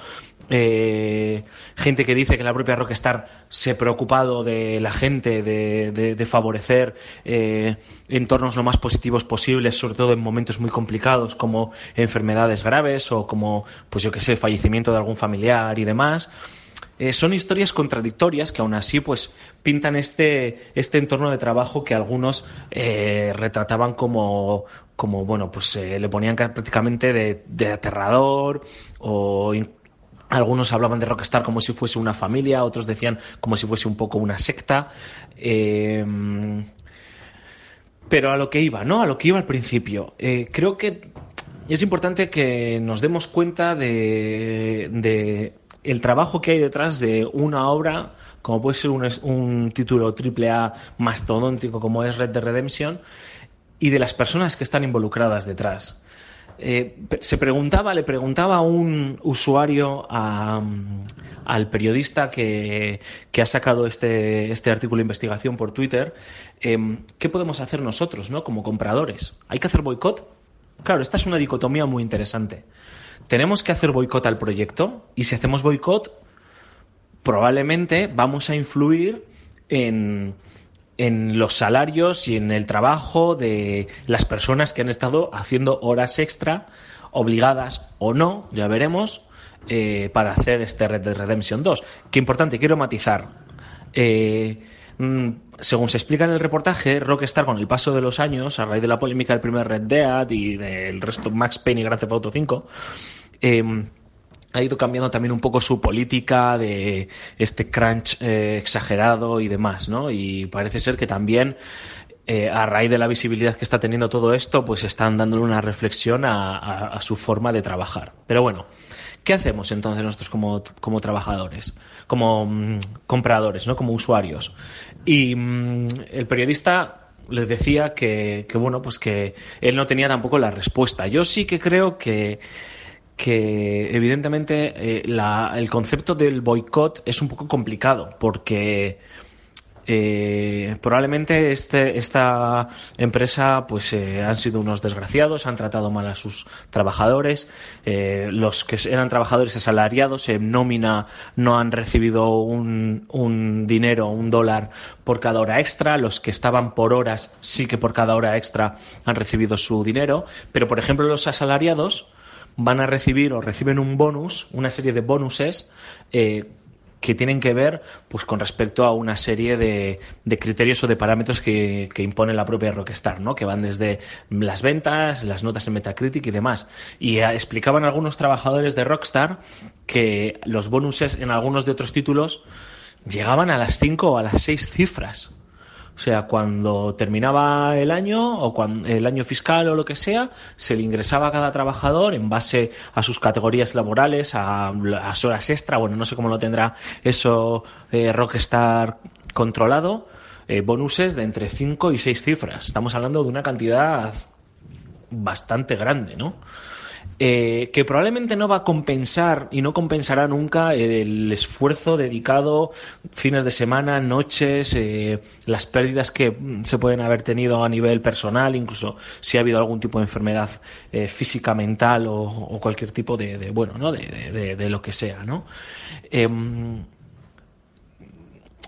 eh, gente que dice que la propia Rockstar se ha preocupado de la gente, de, favorecer eh, entornos lo más positivos posibles, sobre todo en momentos muy complicados como enfermedades graves o como, pues yo que sé, fallecimiento de algún familiar y demás. Eh, son historias contradictorias que aún así pues pintan este, este entorno de trabajo que algunos eh, retrataban como, como bueno pues le ponían prácticamente de, aterrador o Algunos hablaban de Rockstar como si fuese una familia, otros decían como si fuese un poco una secta. Eh, pero a lo que iba, ¿no? A lo que iba al principio. Eh, creo que es importante que nos demos cuenta de, el trabajo que hay detrás de una obra, como puede ser un, un título AAA mastodóntico como es Red Dead Redemption, y de las personas que están involucradas detrás. Eh, se preguntaba, le preguntaba a un usuario a, al periodista que, ha sacado este, este artículo de investigación por Twitter, eh, ¿qué podemos hacer nosotros, ¿no? Como compradores. ¿Hay que hacer boicot? Claro, esta es una dicotomía muy interesante. Tenemos que hacer boicot al proyecto y si hacemos boicot, probablemente vamos a influir en, en los salarios y en el trabajo de las personas que han estado haciendo horas extra, obligadas o no, ya veremos, eh, para hacer este Red Dead Redemption 2. Qué importante, quiero matizar. Eh, según se explica en el reportaje, Rockstar con el paso de los años, a raíz de la polémica del primer Red Dead y del resto Max Payne y Grand Theft Auto 5, eh, ha ido cambiando también un poco su política de este crunch eh, exagerado y demás, ¿no? Y parece ser que también eh, a raíz de la visibilidad que está teniendo todo esto, pues están dándole una reflexión a, su forma de trabajar. Pero bueno, ¿qué hacemos entonces nosotros como, como trabajadores, como mmm, compradores, ¿no? Como usuarios? Y mmm, el periodista les decía que, que, bueno, pues que él no tenía tampoco la respuesta. Yo sí que creo que que evidentemente eh, la, el concepto del boicot es un poco complicado porque eh, probablemente este, esta empresa pues eh, han sido unos desgraciados, han tratado mal a sus trabajadores, eh, los que eran trabajadores asalariados en nómina no han recibido un, un, dinero, un dólar por cada hora extra, los que estaban por horas sí que por cada hora extra han recibido su dinero, pero por ejemplo los asalariados van a recibir o reciben un bonus, una serie de bonuses que tienen que ver pues con respecto a una serie de, de criterios o de parámetros que, que, impone la propia Rockstar, ¿no? que van desde las ventas, las notas en Metacritic y demás. Y eh, explicaban algunos trabajadores de Rockstar que los bonuses en algunos de otros títulos llegaban a las cinco o a las seis cifras. O sea, cuando terminaba el año o cuando, el año fiscal o lo que sea, se le ingresaba a cada trabajador en base a sus categorías laborales, a las horas extra, bueno, no sé cómo lo tendrá eso eh, Rockstar controlado, eh, bonuses de entre 5 y 6 cifras. Estamos hablando de una cantidad bastante grande, ¿no? Eh, que probablemente no va a compensar y no compensará nunca el esfuerzo dedicado fines de semana, noches, eh, las pérdidas que se pueden haber tenido a nivel personal, incluso si ha habido algún tipo de enfermedad eh, física, mental o, cualquier tipo de, bueno, ¿no? De, de, lo que sea, ¿no? Eh,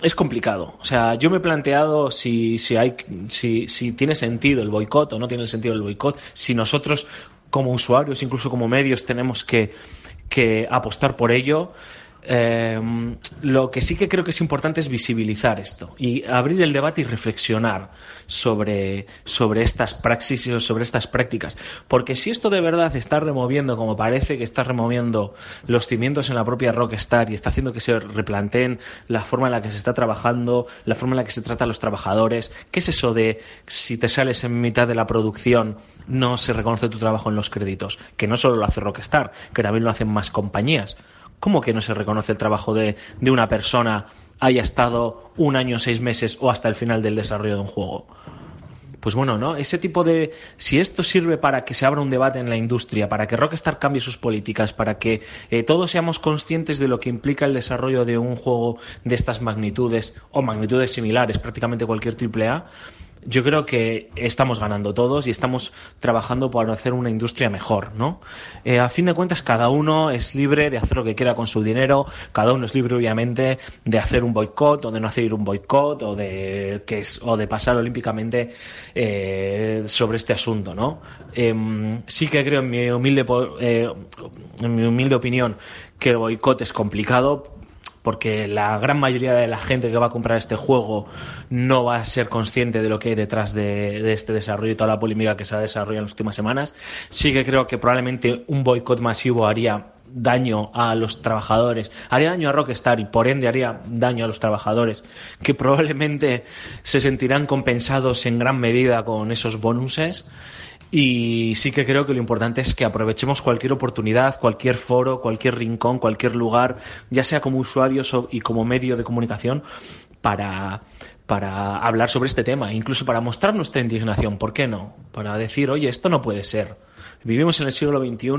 es complicado. O sea, yo me he planteado si, si, hay, si, si tiene sentido el boicot o no tiene sentido el boicot, si nosotros como usuarios, incluso como medios, tenemos que, que apostar por ello. Eh, lo que sí que creo que es importante es visibilizar esto y abrir el debate y reflexionar sobre, sobre estas praxis y sobre estas prácticas. Porque si esto de verdad está removiendo, como parece que está removiendo los cimientos en la propia Rockstar y está haciendo que se replanteen la forma en la que se está trabajando, la forma en la que se trata a los trabajadores, ¿qué es eso de si te sales en mitad de la producción no se reconoce tu trabajo en los créditos? Que no solo lo hace Rockstar, que también lo hacen más compañías. ¿Cómo que no se reconoce el trabajo de, de, una persona haya estado un año, seis meses o hasta el final del desarrollo de un juego? Pues bueno, ¿no? Ese tipo de. Si esto sirve para que se abra un debate en la industria, para que Rockstar cambie sus políticas, para que eh, todos seamos conscientes de lo que implica el desarrollo de un juego de estas magnitudes o magnitudes similares, prácticamente cualquier triple A, yo creo que estamos ganando todos y estamos trabajando por hacer una industria mejor, ¿no? Eh, a fin de cuentas, cada uno es libre de hacer lo que quiera con su dinero, cada uno es libre, obviamente, de hacer un boicot o de no hacer un boicot o de, que o de pasar olímpicamente eh, sobre este asunto, ¿no? Eh, sí que creo, en mi humilde, eh, en mi humilde opinión, que el boicot es complicado porque la gran mayoría de la gente que va a comprar este juego no va a ser consciente de lo que hay detrás de, este desarrollo y toda la polémica que se ha desarrollado en las últimas semanas. Sí que creo que probablemente un boicot masivo haría daño a los trabajadores, haría daño a Rockstar y por ende haría daño a los trabajadores, que probablemente se sentirán compensados en gran medida con esos bonuses. Y sí que creo que lo importante es que aprovechemos cualquier oportunidad, cualquier foro, cualquier rincón, cualquier lugar, ya sea como usuarios y como medio de comunicación, para, para hablar sobre este tema, incluso para mostrar nuestra indignación, ¿por qué no? Para decir, oye, esto no puede ser. Vivimos en el siglo XXI,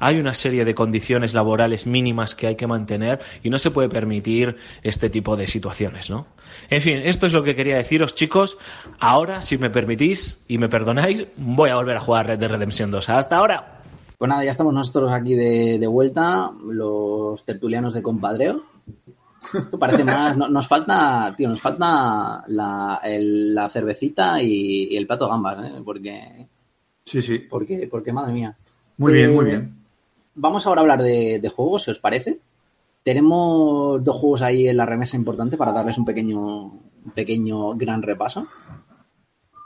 hay una serie de condiciones laborales mínimas que hay que mantener y no se puede permitir este tipo de situaciones, ¿no? En fin, esto es lo que quería deciros, chicos. Ahora, si me permitís y me perdonáis, voy a volver a jugar Red Dead Redemption 2. Hasta ahora. Pues nada, ya estamos nosotros aquí de, de vuelta, los tertulianos de compadreo. Esto parece más. no- nos falta, tío, nos falta la, el- la cervecita y, y el plato de gambas, ¿eh? Porque, Sí, sí. porque, porque madre mía. Muy bien, muy Eh, bien. Vamos ahora a hablar de, de juegos, si os parece. Tenemos dos juegos ahí en la remesa importante para darles un pequeño, un pequeño gran repaso.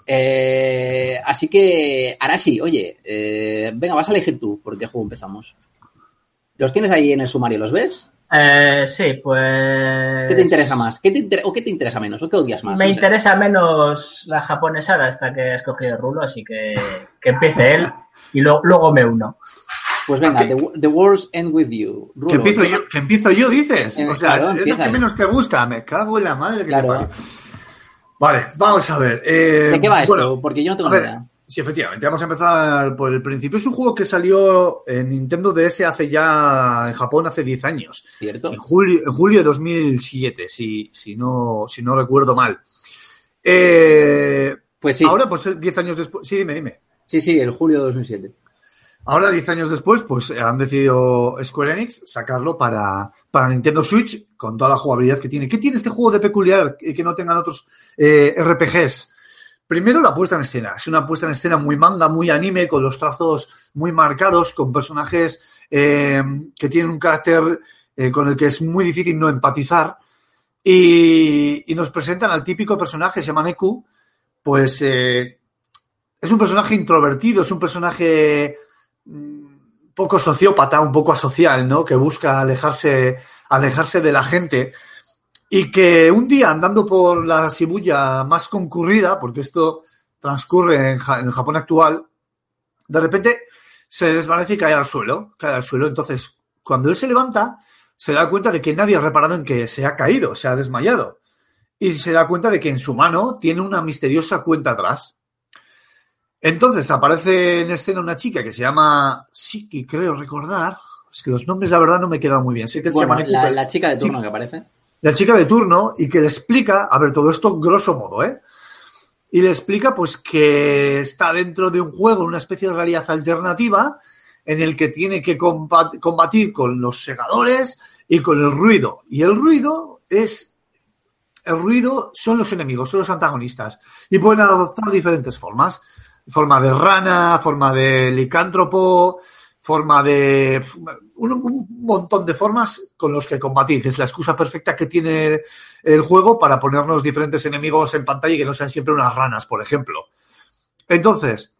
Eh, así que, Arashi, oye, eh, venga, vas a elegir tú por qué juego empezamos. ¿Los tienes ahí en el sumario? ¿Los ves? Eh, sí, pues... ¿Qué te interesa más? ¿Qué te inter- ¿O qué te interesa menos? ¿O qué odias más? Me No sé. interesa menos la japonesada esta que ha escogido Rulo, así que que empiece él y lo- luego me uno. Pues venga, the, the World's End With You. Rulo, Que empiezo yo, que empiezo yo, dices. Eh, O sea, claro, es lo que menos te gusta. Me cago en la madre que Claro. te parió. Vale, vamos a ver. eh, ¿De qué va esto? Porque yo no tengo ver, idea. Sí, efectivamente. Vamos a empezar por el principio. Es un juego que salió en Nintendo DS hace ya en Japón hace 10 años. ¿Cierto? En julio, en julio de 2007, si, si, no, si no recuerdo mal. Eh, Pues sí. Ahora, pues 10 años después. Sí, dime, dime. Sí, sí, el julio de 2007. Ahora, 10 años después, pues han decidido Square Enix sacarlo para, para Nintendo Switch con toda la jugabilidad que tiene. ¿Qué tiene este juego de peculiar que que no tengan otros eh, RPGs? Primero, la puesta en escena. Es una puesta en escena muy manga, muy anime, con los trazos muy marcados, con personajes eh, que tienen un carácter eh, con el que es muy difícil no empatizar. Y, nos presentan al típico personaje, se llama pues eh, es un personaje introvertido, es un personaje mm, poco sociópata, un poco asocial, ¿no? Que busca alejarse, alejarse de la gente y que un día andando por la Shibuya más concurrida, porque esto transcurre en, Ja- en el Japón actual, de repente se desvanece y cae al suelo, cae al suelo. Entonces, cuando él se levanta, se da cuenta de que nadie ha reparado en que se ha caído, se ha desmayado. Y se da cuenta de que en su mano tiene una misteriosa cuenta atrás. Entonces aparece en escena una chica que se llama Siki, creo recordar. Es que los nombres, la verdad, no me quedan muy bien. Sé que Bueno, se llama Neku, la, chica de turno Sí. que aparece. La chica de turno y que le explica, a ver, todo esto grosso modo, ¿eh? Y le explica pues que está dentro de un juego, una especie de realidad alternativa en el que tiene que combat- combatir con los segadores y con el ruido. Y el ruido es el ruido son los enemigos, son los antagonistas. Y pueden adoptar diferentes formas. Forma de rana, forma de licántropo, forma de... Un, montón de formas con los que combatir, es la excusa perfecta que tiene el juego para ponernos diferentes enemigos en pantalla y que no sean siempre unas ranas, por ejemplo. Entonces,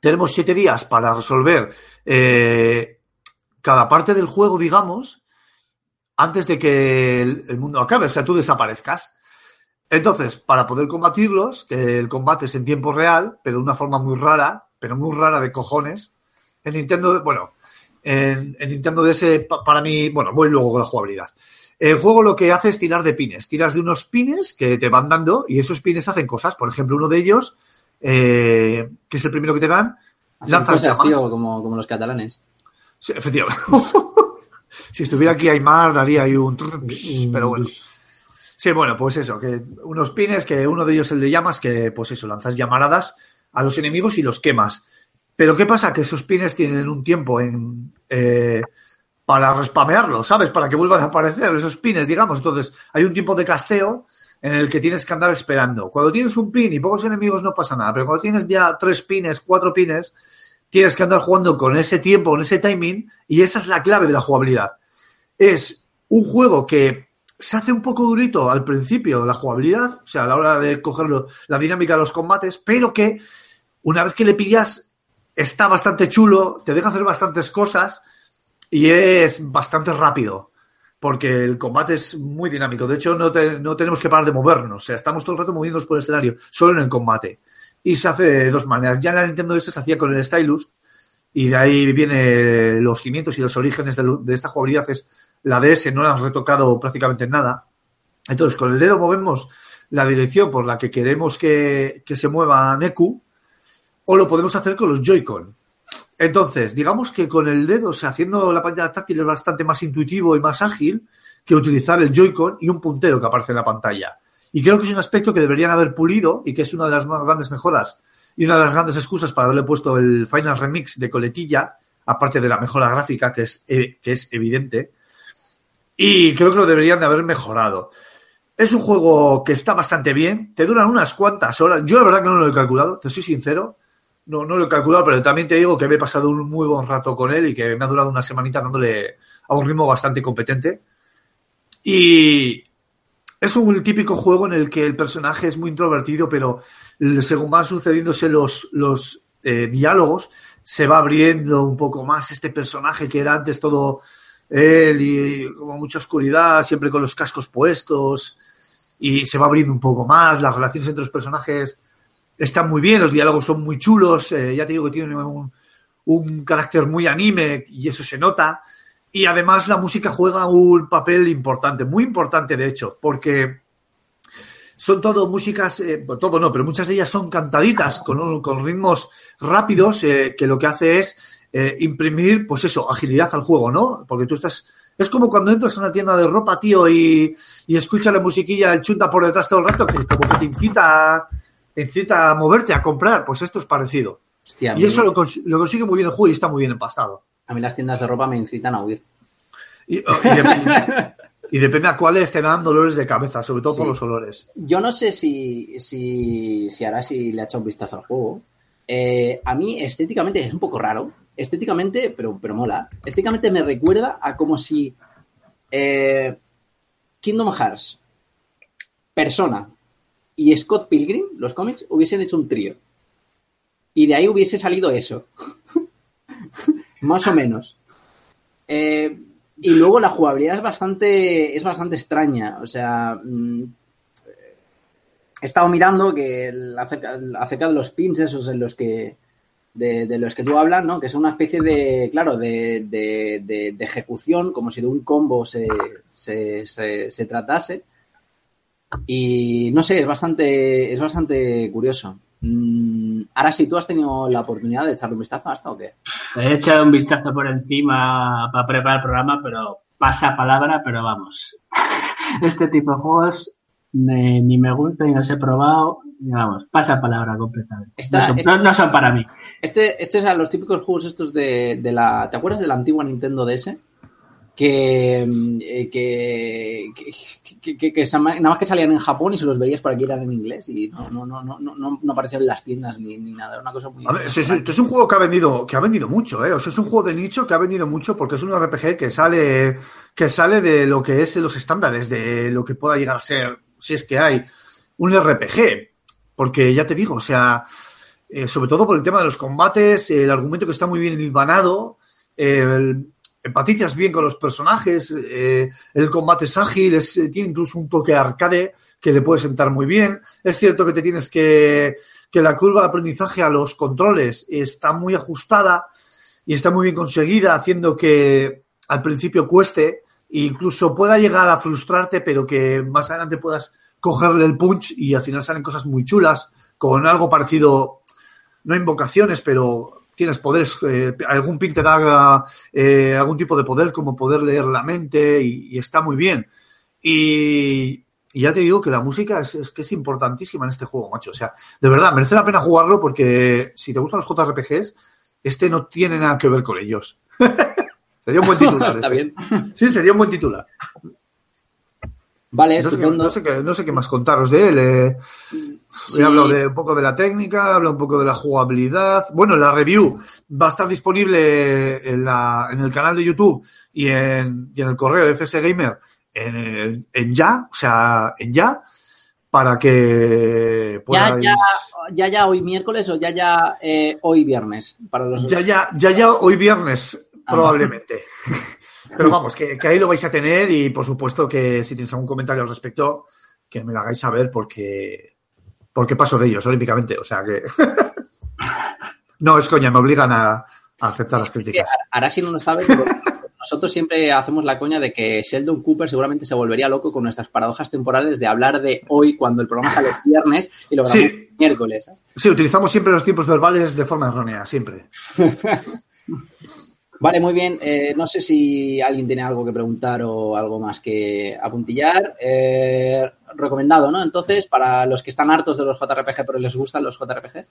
tenemos siete días para resolver eh, cada parte del juego, digamos, antes de que el, el mundo acabe, o sea, tú desaparezcas. Entonces, para poder combatirlos, que el combate es en tiempo real, pero de una forma muy rara, pero muy rara de cojones, en Nintendo, bueno, en, en Nintendo DS, pa- para mí, bueno, voy luego con la jugabilidad. El juego lo que hace es tirar de pines. Tiras de unos pines que te van dando y esos pines hacen cosas. Por ejemplo, uno de ellos, eh, que es el primero que te dan, Hacen lanzas cosas, tío, como, como los catalanes. Sí, efectivamente. si estuviera aquí Aymar, daría ahí un... trrr, Pero bueno. Sí, bueno, pues eso, que unos pines, que uno de ellos el de llamas, que pues eso, lanzas llamaradas a los enemigos y los quemas. Pero ¿qué pasa? Que esos pines tienen un tiempo en... eh, para respamearlos, ¿sabes? Para que vuelvan a aparecer esos pines, digamos. Entonces, hay un tiempo de casteo en el que tienes que andar esperando. Cuando tienes un pin y pocos enemigos no pasa nada, pero cuando tienes ya tres pines, cuatro pines, tienes que andar jugando con ese tiempo, con ese timing, y esa es la clave de la jugabilidad. Es un juego que se hace un poco durito al principio la jugabilidad, o sea, a la hora de cogerlo, la dinámica de los combates, pero que una vez que le pillas, está bastante chulo, te deja hacer bastantes cosas, y es bastante rápido porque el combate es muy dinámico. De hecho, no, no, tenemos que parar de movernos. O sea, estamos todo el rato moviéndonos por el escenario, solo en el combate. Y se hace de dos maneras. Ya en la Nintendo DS se hacía con el Stylus, y de ahí vienen los cimientos y los orígenes de, esta jugabilidad. Es la DS no la han retocado prácticamente nada. Entonces, con el dedo movemos la dirección por la que queremos que, que se mueva Neku, o lo podemos hacer con los Joy-Con. Entonces, digamos que con el dedo, o sea, haciendo la pantalla táctil es bastante más intuitivo y más ágil que utilizar el Joy-Con y un puntero que aparece en la pantalla. Y creo que es un aspecto que deberían haber pulido y que es una de las más grandes mejoras y una de las grandes excusas para haberle puesto el Final Remix de coletilla, aparte de la mejora gráfica, que es, eh, que es evidente. Y creo que lo deberían de haber mejorado. Es un juego que está bastante bien, te duran unas cuantas horas. Yo la verdad que no lo he calculado, te soy sincero no, no lo he calculado, pero también te digo que me he pasado un muy buen rato con él y que me ha durado una semanita dándole a un ritmo bastante competente. Y es un típico juego en el que el personaje es muy introvertido, pero según van sucediéndose los, los eh, diálogos, se va abriendo un poco más este personaje que era antes todo él y como mucha oscuridad, siempre con los cascos puestos, y se va abriendo un poco más, las relaciones entre los personajes están muy bien, los diálogos son muy chulos, eh, ya te digo que tienen un, un, carácter muy anime y eso se nota. Y además la música juega un papel importante, muy importante de hecho, porque son todo músicas, eh, todo no, pero muchas de ellas son cantaditas con, con ritmos rápidos eh, que lo que hace es imprimir, pues eso, agilidad al juego, ¿no? Porque tú estás... Es como cuando entras a una tienda de ropa, tío, y, y escuchas la musiquilla el chunta por detrás todo el rato, que como que te incita a incita a moverte, a comprar, pues esto es parecido. y eso lo, consigue muy bien el juego y está muy bien empastado. A mí las tiendas de ropa me incitan a huir. Y, oh, depende, a cuáles te dan dolores de cabeza, sobre todo por los olores. Yo no sé si, si, si si le ha echado un vistazo al juego. Eh, a mí estéticamente es un poco raro. Estéticamente, pero, pero mola. Estéticamente me recuerda a como si eh, Kingdom Hearts, Persona y Scott Pilgrim, los cómics, hubiesen hecho un trío. Y de ahí hubiese salido eso. Más o menos. Eh, y luego la jugabilidad es bastante, es bastante extraña. O sea, mm, he estado mirando que acerca, de los pins esos en los que de, los que tú hablas, ¿no? Que es una especie de, claro, de, de, ejecución, como si de un combo se, se tratase. Y no sé, es bastante, es bastante curioso. Mm, ahora sí, ¿tú has tenido la oportunidad de echarle un vistazo a esto o qué? He echado un vistazo por encima para preparar el programa, pero pasa palabra, pero vamos. Este tipo de juegos ni me gusta, ni los he probado, vamos, pasa palabra completamente. no, son, para mí. Este, este es a los típicos juegos estos de, de la... ¿Te acuerdas de la antigua Nintendo DS? Que, eh, que, que, que, nada más que salían en Japón y se los veías por aquí eran en inglés y no, no, no, no, no, no aparecían en las tiendas ni, ni nada, una cosa muy... A ver, es, un juego que ha vendido, que ha vendido mucho, ¿eh? O sea, es un juego de nicho que ha vendido mucho porque es un RPG que sale, que sale de lo que es los estándares, de lo que pueda llegar a ser, si es que hay, un RPG. Porque ya te digo, o sea, eh, sobre todo por el tema de los combates, el argumento que está muy bien hilvanado, el empatizas bien con los personajes, eh, el combate es ágil, eh, tiene incluso un toque arcade que le puede sentar muy bien. Es cierto que te tienes que, que la curva de aprendizaje a los controles está muy ajustada y está muy bien conseguida, haciendo que al principio cueste e incluso pueda llegar a frustrarte, pero que más adelante puedas cogerle el punch y al final salen cosas muy chulas, con algo parecido, no invocaciones, pero tienes poderes, eh, algún pin te da eh, algún tipo de poder como poder leer la mente y, está muy bien. Y, ya te digo que la música es, que es importantísima en este juego, macho. O sea, de verdad, merece la pena jugarlo porque si te gustan los JRPGs, este no tiene nada que ver con ellos. sería un buen titular. Está este. bien. Sí, sería un buen titular. Vale, no sé, qué, no, sé qué, más contaros de él. Eh. He hablado de un poco de la técnica, hablo un poco de la jugabilidad. Bueno, la review va a estar disponible en, la, en el canal de YouTube y en, y en el correo de FS Gamer en, en, ya, o sea, en ya, para que puedáis... Ya, ya, ya, ya hoy miércoles o ya, ya eh, hoy viernes. Para los... Ya, ya, ya, ya hoy viernes Probablemente. Pero vamos, que, que ahí lo vais a tener y por supuesto que si tienes algún comentario al respecto, que me lo hagáis saber porque, porque paso de ellos olímpicamente. O sea que. no, es coña, me obligan a, a aceptar las críticas. Arashi no lo sabe, pero nosotros siempre hacemos la coña de que Sheldon Cooper seguramente se volvería loco con nuestras paradojas temporales de hablar de hoy cuando el programa sale el viernes y lo grabamos Sí. miércoles. Sí, utilizamos siempre los tiempos verbales de forma errónea, siempre. Vale, muy bien. Eh, no sé si alguien tiene algo que preguntar o algo más que apuntillar. Eh, recomendado, ¿no? Entonces, para los que están hartos de los JRPG pero les gustan los JRPG.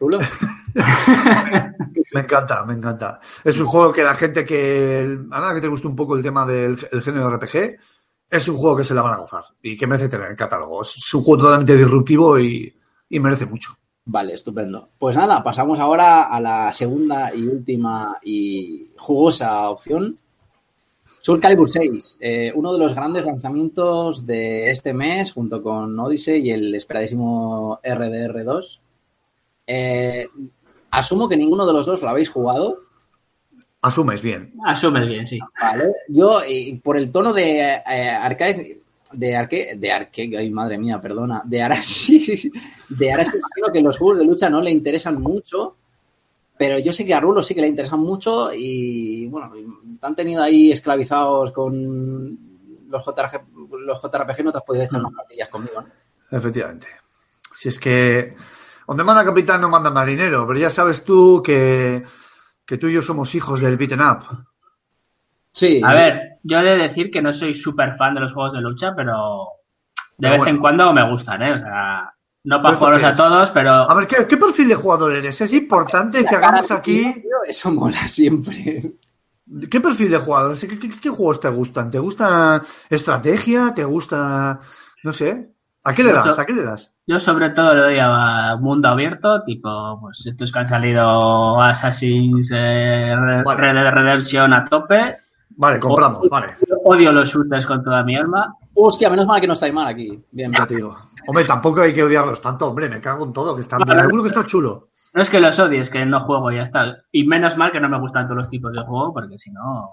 Rulo. Me encanta, me encanta. Es un juego que la gente que, a nada que te guste un poco el tema del el género RPG, es un juego que se la van a gozar y que merece tener en el catálogo. Es un juego totalmente disruptivo y merece mucho. Vale, estupendo. Pues nada, pasamos ahora a la segunda y última y jugosa opción. Soul Calibur 6, eh, uno de los grandes lanzamientos de este mes, junto con Odyssey y el esperadísimo RDR2. Eh, asumo que ninguno de los dos lo habéis jugado, Asumes bien. Asumes bien, sí. ¿vale? Yo, y por el tono de eh, arcade, de arque, de arque, ay madre mía, perdona, de Arashi, de Arashi imagino que los juegos de lucha no le interesan mucho, pero yo sé que a Rulo sí que le interesan mucho y bueno, han tenido ahí esclavizados con los JRPG, los JRPG no te has podido echar unas partidas conmigo, ¿no? Efectivamente. Si es que donde manda capitán no manda marinero, pero ya sabes tú que, que tú y yo somos hijos del beaten up. Sí. A ver, yo he de decir que no soy súper fan de los juegos de lucha, pero de Pero vez bueno. en cuando me gustan, ¿eh? O sea, no ¿Pero para jugarlos a todos, pero A ver, ¿qué, qué perfil de jugador eres? Es importante que hagamos aquí... Tío, Eso mola siempre. ¿Qué perfil de jugador? ¿Qué, qué, qué juegos te gustan? ¿Te gusta estrategia? ¿Te gusta...? No sé. ¿A qué le das? ¿A qué le das? yo sobre todo le doy a mundo abierto, tipo, pues estos que han salido Assassin's eh, Red Vale. Redemption a tope. Vale, compramos, vale. Odio los shooters con toda mi alma. Hostia, menos mal que no estáis mal aquí. Bien, Ya te digo. Hombre, tampoco hay que odiarlos tanto, hombre, me cago en todo, que está bien. Alguno que está chulo. No es que los odie, es que no juego y ya está. Y menos mal que no me gustan todos los tipos de juego, porque si no...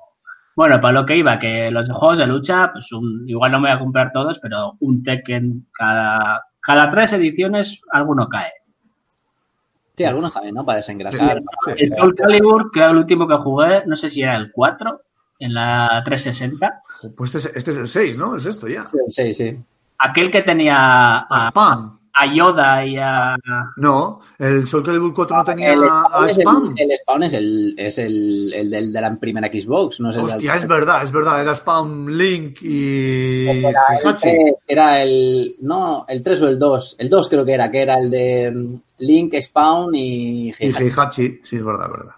Bueno, para lo que iba, que los juegos de lucha, pues un- igual no me voy a comprar todos, pero un Tekken cada, cada tres ediciones alguno cae. Sí, algunos también, ¿no? Para desengrasar. Sí, El Soul Calibur, creo el último que jugué, no sé si era el 4, en la 360. Pues este es, este es el 6, ¿no? Es esto ya. Sí, sí, sí. Aquel que tenía A a, Spam. a Yoda y a... No, el Soul Calibur 4 no tenía El a el, Spam. el spawn es el, es el, el del, de la primera Xbox, no es el Hostia, del- es verdad, es verdad. Era Spam, Link y Era el, Hachi. 3, era el. No, el 3 o el 2. El 2 creo que era, que era el de mm, Link, Spawn y. Y Heihachi, sí, es verdad, es verdad.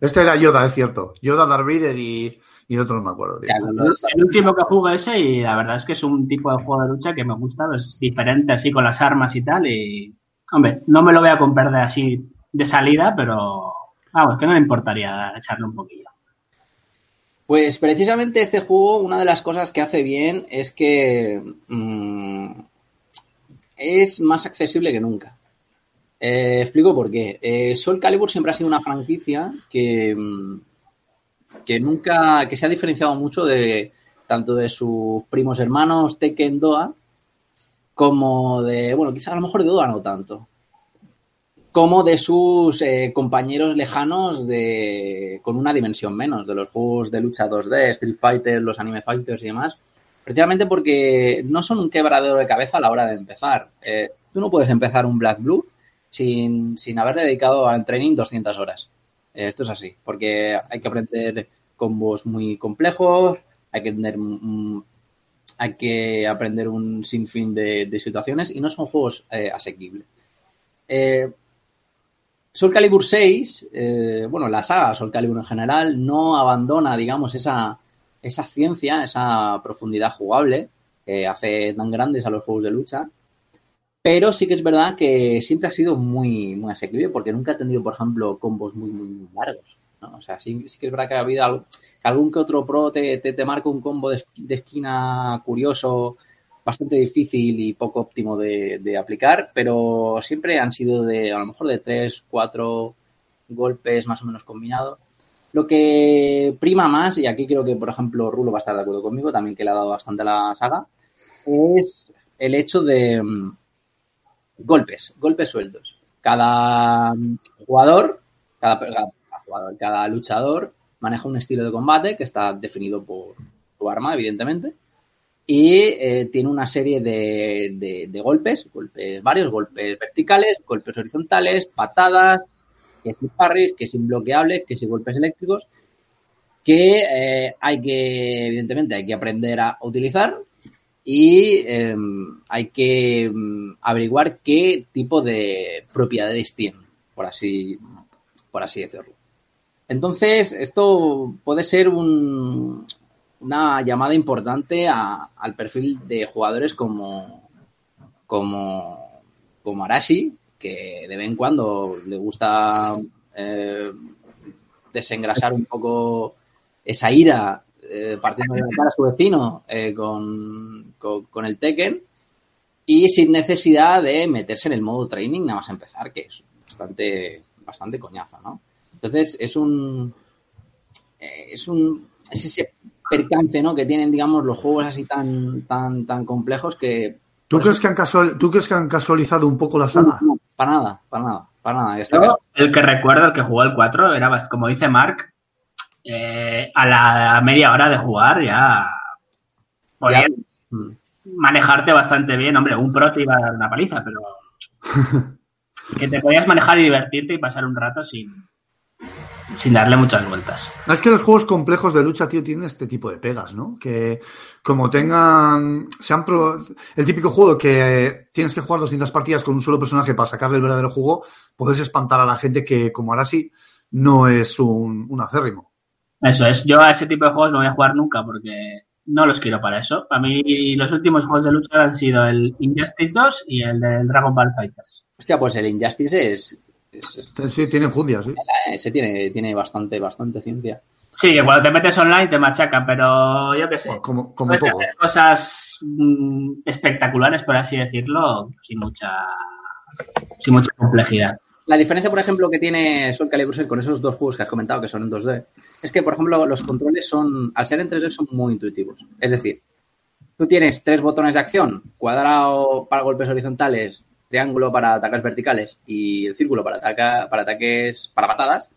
Este era Yoda, es cierto. Yoda, Darth Vader y, y otro no me acuerdo. El último que jugué ese y la verdad es que es un tipo de juego de lucha que me gusta, es diferente así con las armas y tal y... Hombre, no me lo voy a comprar de así de salida, pero vamos, que no me importaría echarle un poquillo. Pues precisamente este juego, una de las cosas que hace bien es que mm, es más accesible que nunca. Eh, explico por qué. Eh, Soul Calibur siempre ha sido una franquicia que, mm, que nunca, que se ha diferenciado mucho de tanto de sus primos hermanos Tekken Doa como de, bueno, quizá a lo mejor de Doa no tanto, como de sus eh, compañeros lejanos de con una dimensión menos, de los juegos de lucha 2D, Street Fighter, los Anime Fighters y demás, precisamente porque no son un quebradero de cabeza a la hora de empezar. Eh, tú no puedes empezar un Black Blue sin, sin haber dedicado al training 200 horas. Eh, esto es así, porque hay que aprender combos muy complejos, hay que aprender, mm, hay que aprender un sinfín de, de situaciones y no son juegos eh, asequibles. Eh, Soul Calibur 6, eh, bueno, la saga Soul Calibur en general, no abandona, digamos, esa, esa ciencia, esa profundidad jugable que hace tan grandes a los juegos de lucha. Pero sí que es verdad que siempre ha sido muy, muy asequible porque nunca ha tenido, por ejemplo, combos muy, muy, largos. ¿no? O sea, sí, sí que es verdad que ha habido algo, algún que otro pro te, te, te marca un combo de, de esquina curioso, bastante difícil y poco óptimo de, de, aplicar, pero siempre han sido de a lo mejor de tres, cuatro golpes más o menos combinados. Lo que prima más, y aquí creo que, por ejemplo, Rulo va a estar de acuerdo conmigo, también que le ha dado bastante a la saga, es el hecho de golpes, golpes sueltos. Cada jugador, cada, luchador maneja un estilo de combate que está definido por su arma, evidentemente, y eh, tiene una serie de golpes, golpes varios, golpes verticales, golpes horizontales, patadas, que si parries, que si bloqueables, que si golpes eléctricos, que eh, hay que, evidentemente, hay que aprender a utilizar y eh, hay que mm, averiguar qué tipo de propiedades tienen, por así, por así decirlo. Entonces, esto puede ser un, una llamada importante a- al perfil de jugadores como, como, como Arashi, que de vez en cuando le gusta eh, desengrasar un poco esa ira eh, partiendo de la cara a su vecino eh, con, con, con el Tekken y sin necesidad de meterse en el modo training nada más empezar, que es bastante, bastante coñazo, ¿no? Entonces es un eh, es un es ese percance, ¿no? Que tienen, digamos, los juegos así tan tan tan complejos que ¿Tú por crees, eso- que han casual- ¿Tú crees que han casualizado un poco la saga? no, para nada, para nada, para nada. Yo, el que recuerdo, el que jugó el 4, era, como dice Mark, eh, a la media hora de jugar ya podías manejarte bastante bien. Hombre, un pro te iba a dar una paliza, pero que te podías manejar y divertirte y pasar un rato sin, sin darle muchas vueltas. Es que los juegos complejos de lucha, tío, tienen este tipo de pegas, ¿no? Que como tengan... Sean pro- el típico juego que tienes que jugar 200 partidas con un solo personaje para sacarle el verdadero juego, puedes espantar a la gente que, como Arashi, no es un, un acérrimo. Eso es, yo a ese tipo de juegos no voy a jugar nunca porque no los quiero para eso. A mí los últimos juegos de lucha han sido el Injustice 2 y el del Dragon Ball Fighters. Hostia, pues el Injustice es, es- es- Sí, tienen fundias, sí. ese tiene, tiene bastante, bastante ciencia. Sí, que cuando te metes online te machacan, pero yo qué sé. Como, como Puedes hacer cosas mm, espectaculares, por así decirlo, sin mucha, sin mucha complejidad. La diferencia, por ejemplo, que tiene Soul Calibur 6 con esos dos juegos que has comentado que son en 2D, es que, por ejemplo, los controles son, al ser en 3D, son muy intuitivos. Es decir, tú tienes tres botones de acción, cuadrado para golpes horizontales, triángulo para ataques verticales y el círculo para, ataca- para ataques, para patadas.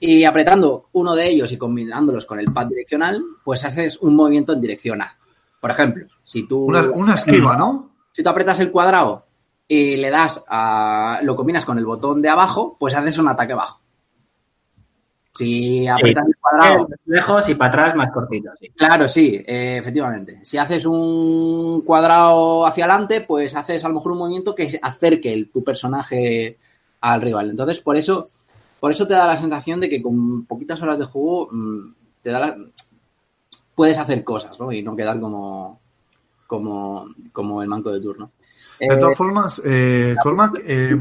Y apretando uno de ellos y combinándolos con el pad direccional, pues haces un movimiento en dirección A. Por ejemplo, si tú... Una, una esquiva, ¿no? Si tú apretas el cuadrado y le das a. lo combinas con el botón de abajo, pues haces un ataque bajo. Si apretas el cuadrado. Lejos y para atrás más cortito, sí. Claro, sí, eh, efectivamente. Si haces un cuadrado hacia adelante, pues haces a lo mejor un movimiento que acerque el- tu personaje al rival. Entonces, por eso, por eso te da la sensación de que con poquitas horas de juego mm, te da la- puedes hacer cosas, ¿no? Y no quedar como, como, como el manco de turno. De Eh, todas formas, eh, Cormac, eh,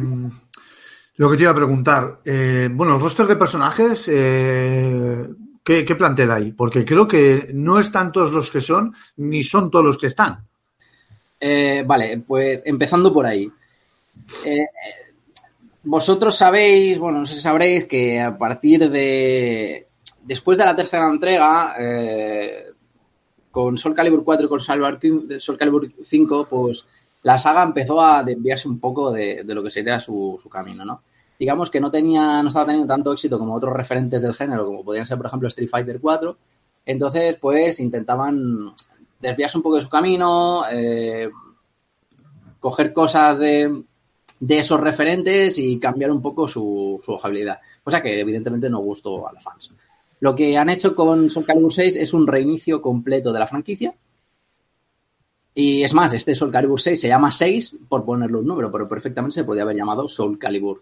lo que te iba a preguntar, eh, bueno, el roster de personajes, eh, ¿qué, ¿qué plantea ahí? Porque creo que no están todos los que son, ni son todos los que están. Eh, vale, pues empezando por ahí. Eh, eh, vosotros sabéis, bueno, no sé si sabréis que a partir de. Después de la tercera entrega, eh, con Soul Calibur 4 y con Soul Calibur 5, pues la saga empezó a desviarse un poco de, lo que sería su, camino, ¿no? Digamos que no tenía, no estaba teniendo tanto éxito como otros referentes del género, como podían ser, por ejemplo, Street Fighter 4. Entonces, pues intentaban desviarse un poco de su camino, eh, coger cosas de, de esos referentes y cambiar un poco su, su. Cosa que evidentemente no gustó a los fans. Lo que han hecho con Soul Calibur 6 es un reinicio completo de la franquicia. Y es más, este Soul Calibur 6 se llama 6 por ponerle un número, pero perfectamente se podía haber llamado Soul Calibur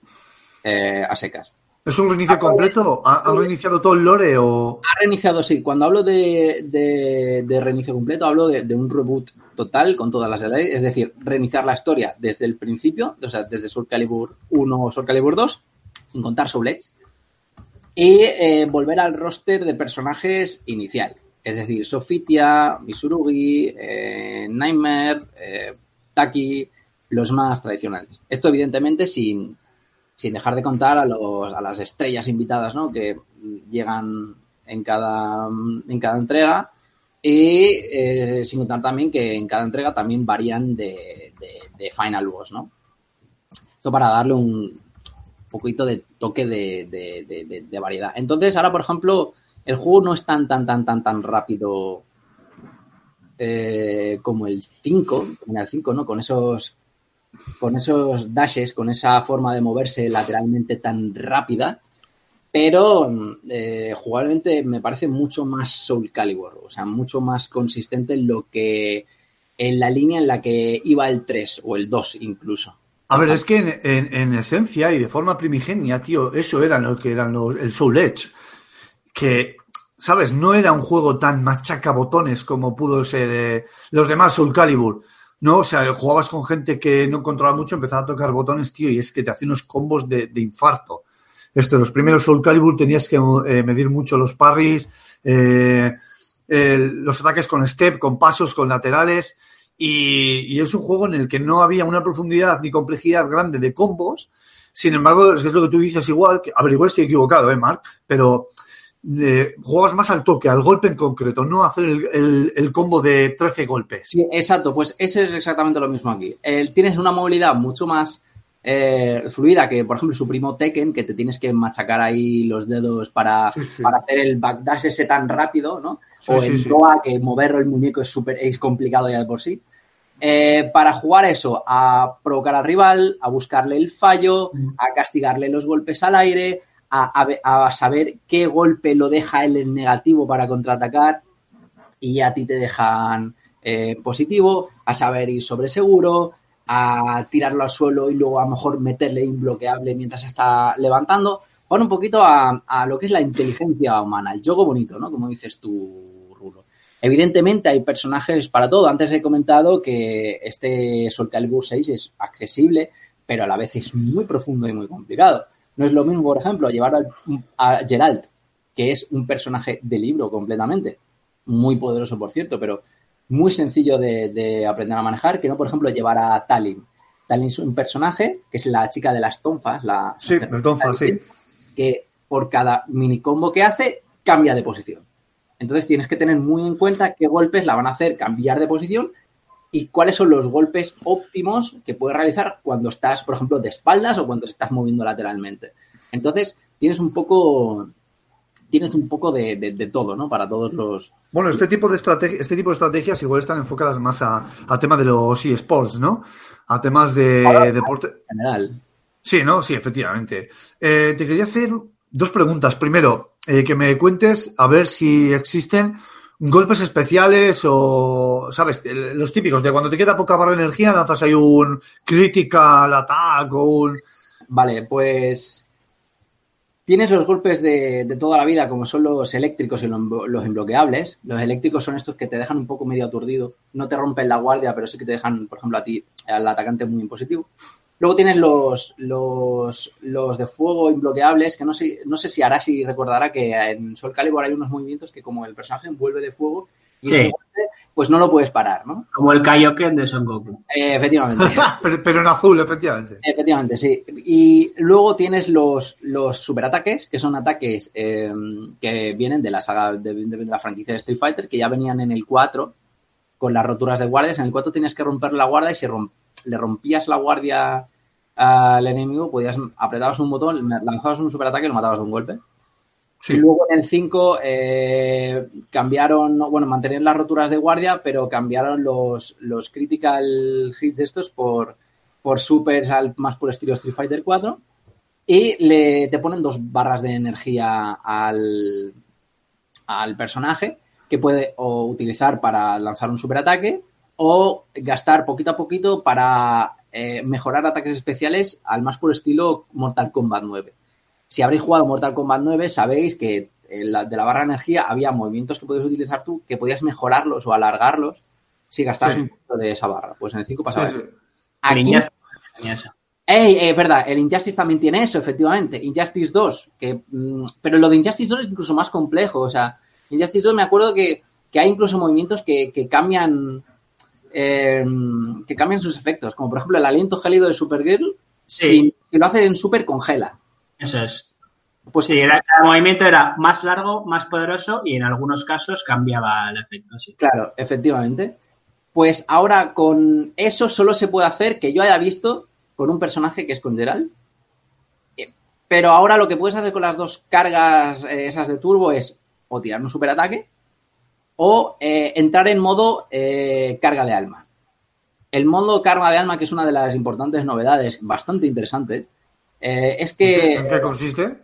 eh, a secas. ¿Es un reinicio completo? ¿Ha- ¿Han reiniciado todo el lore o...? Ha reiniciado, sí. Cuando hablo de, de- de reinicio completo, hablo de, de un reboot total con todas las edades. Es decir, reiniciar la historia desde el principio, o sea, desde Soul Calibur 1 o Soul Calibur 2, sin contar Soul Edge. Y eh, volver al roster de personajes inicial. Es decir, Sofitia, Misurugi, eh, Nightmare, eh, Taki, los más tradicionales. Esto, evidentemente, sin, sin dejar de contar a, los, a las estrellas invitadas, ¿no? Que llegan en cada, en cada entrega y eh, sin contar también que en cada entrega también varían de, de, Final Boss, ¿no? Esto para darle un poquito de toque de, de, variedad. Entonces, ahora, por ejemplo, el juego no es tan, tan, tan, tan, tan rápido eh, como el 5, como el 5, ¿no? Con esos, con esos dashes, con esa forma de moverse lateralmente tan rápida, pero eh, jugablemente me parece mucho más Soul Calibur, o sea, mucho más consistente en lo que en la línea en la que iba el 3 o el 2 incluso. A ver, es que en, esencia y de forma primigenia, tío, eso era lo que eran los, el Soul Edge. Que, ¿sabes? No era un juego tan machaca botones como pudo ser eh, los demás Soul Calibur. No, o sea, jugabas con gente que no controlaba mucho, empezaba a tocar botones, tío, y es que te hacía unos combos de, infarto. Esto, los primeros Soul Calibur tenías que eh, medir mucho los parries, eh, los ataques con step, con pasos, con laterales. Y, es un juego en el que no había una profundidad ni complejidad grande de combos. Sin embargo, es, lo que tú dices igual, que, a ver, igual estoy equivocado, ¿eh, Mark? Pero eh, juegas más al toque, al golpe en concreto, no hacer el, combo de 13 golpes. Sí, exacto, pues eso es exactamente lo mismo aquí. tienes una movilidad mucho más eh, fluida que, por ejemplo, su primo Tekken, que te tienes que machacar ahí los dedos para, para hacer el backdash ese tan rápido, ¿no? o el Doa, que mover el muñeco es súper es complicado ya de por sí. Eh, para jugar eso, a provocar al rival, a buscarle el fallo, mm. a castigarle los golpes al aire, a, saber qué golpe lo deja él en negativo para contraatacar y a ti te dejan eh, positivo, a saber ir sobre seguro, a tirarlo al suelo y luego a lo mejor meterle imbloqueable mientras está levantando. Bueno, un poquito a, a, lo que es la inteligencia humana, el juego bonito, ¿no? Como dices tú, Rulo. Evidentemente hay personajes para todo. Antes he comentado que este Soul Calibur 6 es accesible, pero a la vez es muy profundo y muy complicado. No es lo mismo, por ejemplo, llevar a, Geralt, que es un personaje de libro completamente, muy poderoso, por cierto, pero muy sencillo de, aprender a manejar, que no, por ejemplo, llevar a Talin. Talin es un personaje que es la chica de las tonfas, la... Sí, el tonfa, sí. Que por cada mini combo que hace, cambia de posición. Entonces tienes que tener muy en cuenta qué golpes la van a hacer cambiar de posición y cuáles son los golpes óptimos que puedes realizar cuando estás, por ejemplo, de espaldas o cuando estás moviendo lateralmente. Entonces, tienes un poco tienes un poco de, todo, ¿no? Para todos los... Bueno, este tipo de estrategia, este tipo de estrategias igual están enfocadas más a, a tema de los eSports, ¿no? A temas de deporte. En general. Sí, ¿no? Sí, efectivamente. Eh, te quería hacer dos preguntas. Primero, eh, que me cuentes a ver si existen golpes especiales o, ¿sabes? Los típicos de cuando te queda poca barra de energía, lanzas ahí un critical attack o un... Vale, pues tienes los golpes de, toda la vida, como son los eléctricos y los, los imbloqueables. Los eléctricos son estos que te dejan un poco medio aturdido. No te rompen la guardia, pero sí que te dejan, por ejemplo, a ti, al atacante muy impositivo. Luego tienes los, los, los de fuego imbloqueables, que no sé, no sé si Arashi recordará que en Soul Calibur hay unos movimientos que como el personaje envuelve de fuego y pues no lo puedes parar, ¿no? Como el Kaioken de Son Goku. Eh, efectivamente. pero, en azul, efectivamente. Efectivamente, sí. Y luego tienes los, los superataques, que son ataques eh, que vienen de la saga, de, de, la franquicia de Street Fighter, que ya venían en el 4 con las roturas de guardias. En el 4 tienes que romper la guardia y si le rompías la guardia al enemigo, podías, apretabas un botón, lanzabas un superataque y lo matabas de un golpe. Y luego en el 5 eh, cambiaron, bueno, mantenían las roturas de guardia, pero cambiaron los, los critical hits estos por, por supers al más puro estilo Street Fighter 4. Y le, te ponen dos barras de energía al, al personaje que puede o utilizar para lanzar un superataque o gastar poquito a poquito para eh, mejorar ataques especiales al más puro estilo Mortal Kombat 9. Si habréis jugado Mortal Kombat 9, sabéis que de la barra de energía había movimientos que podías utilizar tú que podías mejorarlos o alargarlos si gastabas un poquito de esa barra. Pues en el 5 pasaba eso. Aquí, Ey, es verdad, el Injustice también tiene eso, efectivamente. Injustice 2, que, mm, pero lo de Injustice 2 es incluso más complejo. O sea, Injustice 2 me acuerdo que, que hay incluso movimientos que, que cambian eh, que cambian sus efectos, como por ejemplo el aliento gélido de Supergirl sin, que lo hace en super congela. Eso es. Pues sí, era, cada movimiento era más largo, más poderoso y en algunos casos cambiaba el efecto. Sí. Claro, efectivamente. Pues ahora con eso solo se puede hacer que yo haya visto con un personaje que es con Geralt. Eh, Pero ahora lo que puedes hacer con las dos cargas eh, esas de turbo es o tirar un superataque o eh, entrar en modo eh, carga de alma. El modo carga de alma, que es una de las importantes novedades, bastante interesante, eh, es que ¿En qué consiste?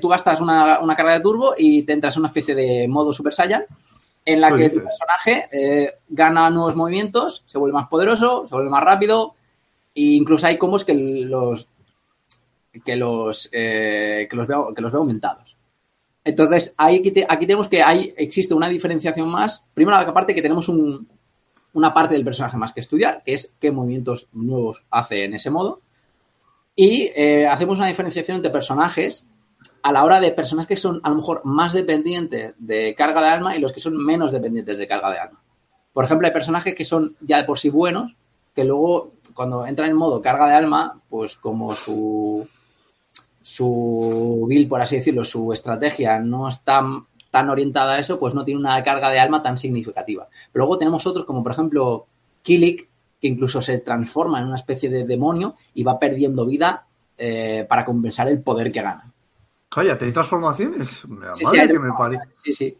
tú gastas una, una carga de turbo y te entras en una especie de modo Super Saiyan en la ¿Qué que tu dices? personaje eh, gana nuevos movimientos, se vuelve más poderoso, se vuelve más rápido e incluso hay combos que los que los eh, que los veo que los veo aumentados. Entonces, ahí aquí, te- aquí tenemos que hay, existe una diferenciación más. Primero, aparte que tenemos un- una parte del personaje más que estudiar, que es qué movimientos nuevos hace en ese modo. Y eh, hacemos una diferenciación entre personajes a la hora de personajes que son a lo mejor más dependientes de carga de alma y los que son menos dependientes de carga de alma. Por ejemplo, hay personajes que son ya de por sí buenos, que luego cuando entran en modo carga de alma, pues como su su build, por así decirlo, su estrategia no está tan orientada a eso, pues no tiene una carga de alma tan significativa. Pero luego tenemos otros, como por ejemplo Kilik, que incluso se transforma en una especie de demonio y va perdiendo vida eh, para compensar el poder que gana. Cállate, ¿hay transformaciones? Sí, sí, hay que me pare. Sí, sí.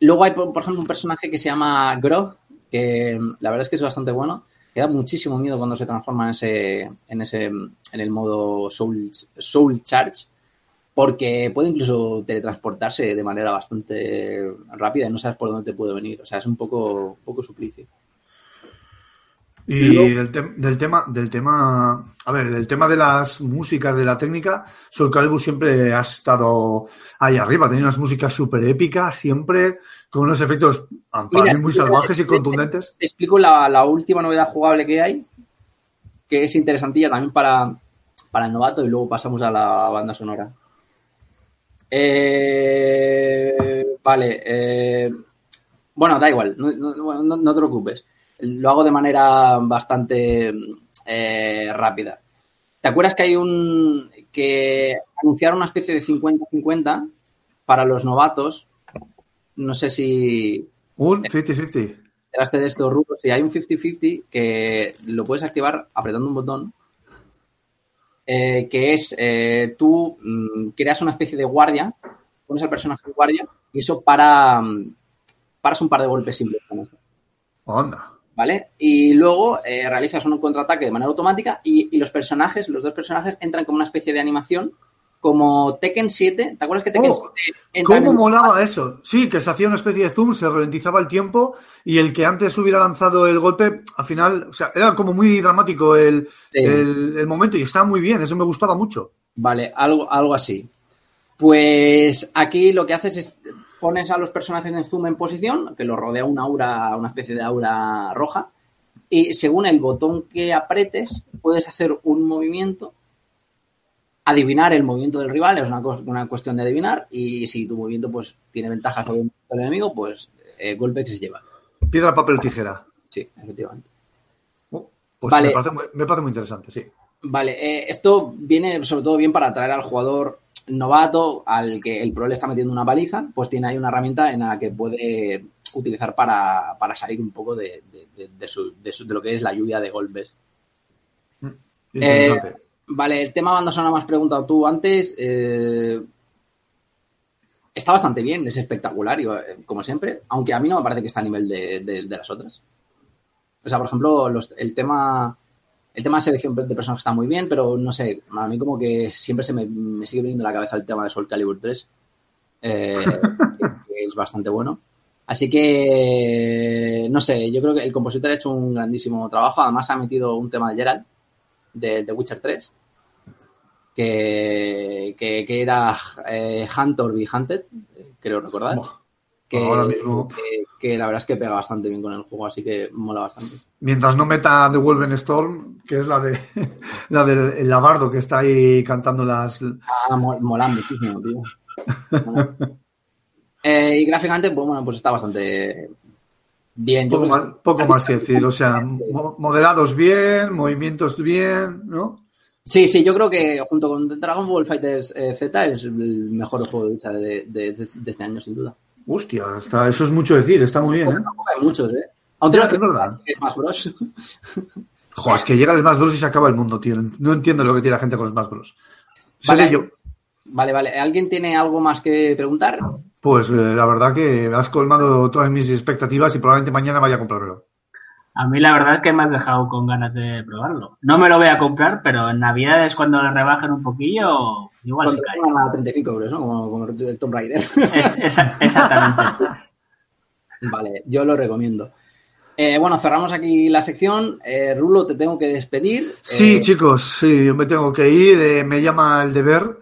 Luego hay, por por ejemplo, un personaje que se llama Grog, que mm, la verdad es que es bastante bueno. Que da muchísimo miedo cuando se transforma en ese, en ese, en el modo Soul, Soul Charge, porque puede incluso teletransportarse de manera bastante rápida y no sabes por dónde te puede venir. O sea, es un poco, un poco suplicio. Y del, tem- del tema, del tema, a ver, del tema de las músicas, de la técnica, Soul Calibur siempre ha estado ahí arriba, tenía unas músicas súper épicas, siempre con unos efectos para Mira, mí muy salvajes y te- contundentes. Te explico la, la última novedad jugable que hay, que es interesantilla también para, para el novato y luego pasamos a la banda sonora. Eh, vale. eh, bueno, da igual, no, no- no- no te preocupes. Lo hago de manera bastante eh, rápida. ¿Te acuerdas que hay un. que anunciaron una especie de 50-50 para los novatos? No sé si Un 50-50. enteraste de esto, Rulo, si hay un 50-50 que lo puedes activar apretando un botón, eh, que es eh, tú mm, creas una especie de guardia, pones al personaje de guardia y eso para mm, paras un par de golpes simples con eso, Onda. ¿Vale? Y luego eh, realizas un contraataque de manera automática y, y los personajes, los dos personajes entran como una especie de animación como Tekken 7, ¿te acuerdas que Tekken Oh, 7 entran ¿Cómo en- molaba eso? Sí, que se hacía una especie de zoom, se ralentizaba el tiempo y el que antes hubiera lanzado el golpe, al final, o sea, era como muy dramático el, Sí. el, el momento y estaba muy bien, eso me gustaba mucho. Vale, algo, algo así. Pues aquí lo que haces es pones a los personajes en zoom en posición, que los rodea una aura, una especie de aura roja, y según el botón que apretes, puedes hacer un movimiento, adivinar el movimiento del rival, es una, una cuestión de adivinar, y si tu movimiento pues tiene ventaja sobre el enemigo, pues eh, golpe que se lleva. Piedra, papel tijera. Sí, efectivamente. Oh, Pues Vale. me, parece, muy- me parece muy interesante, sí. Vale, eh, esto viene sobre todo bien para atraer al jugador novato, al que el pro le está metiendo una paliza, pues tiene ahí una herramienta en la que puede utilizar para, para salir un poco de, de- su- de su- de lo que es la lluvia de golpes. Interesante. Vale, el tema banda sonora me has preguntado tú antes. eh, está bastante bien, es espectacular, eh, como siempre, aunque a mí no me parece que está a nivel de las otras. O sea, por ejemplo, los- el tema el tema de selección de personajes está muy bien, pero no sé, a mí como que siempre se me, me sigue viniendo a la cabeza el tema de Soul Calibur 3, eh, que, que es bastante bueno. Así que, no sé, yo creo que el compositor ha hecho un grandísimo trabajo. Además, ha metido un tema de Geralt, de The Witcher 3, que, que, que era eh, Hunt or Be Hunted, eh, creo recordar. Que, ahora mismo. que, que la verdad es que pega bastante bien con el juego, así que mola bastante. Mientras no meta The Wolven Storm, que es la de la del el labardo que está ahí cantando las. Ah, mo- mola muchísimo, tío. Mola. Eh, y gráficamente, pues bueno, pues está bastante bien. Yo Poco que más, poco más que decir, o sea, mo- modelados bien, movimientos bien, ¿no? Sí, sí, yo creo que junto con Dragon Ball Fighters eh, Z es el mejor juego de lucha de, de- de- de este año, sin duda. Hostia, está, eso es mucho decir, está muy bien, ¿eh? Hay muchos, ¿eh? Aunque es verdad. es más Bros. Joder, es que llega el Smash Bros y se acaba el mundo, tío. No entiendo lo que tiene la gente con Smash Bros. Vale. Seré yo. Vale, vale. ¿Alguien tiene algo más que preguntar? Pues eh, la verdad que has colmado todas mis expectativas y probablemente mañana vaya a comprármelo. A mí la verdad es que me has dejado con ganas de probarlo. No me lo voy a comprar, pero en Navidades cuando le rebajen un poquillo, igual Cuando cae. a 35 euros, ¿no? Como, como el Tomb Raider. Es- esa- exactamente. Vale, yo lo recomiendo. Eh, bueno, cerramos aquí la sección. Eh, Rulo, te tengo que despedir. Sí, Eh, chicos, sí, yo me tengo que ir, eh, me llama el deber.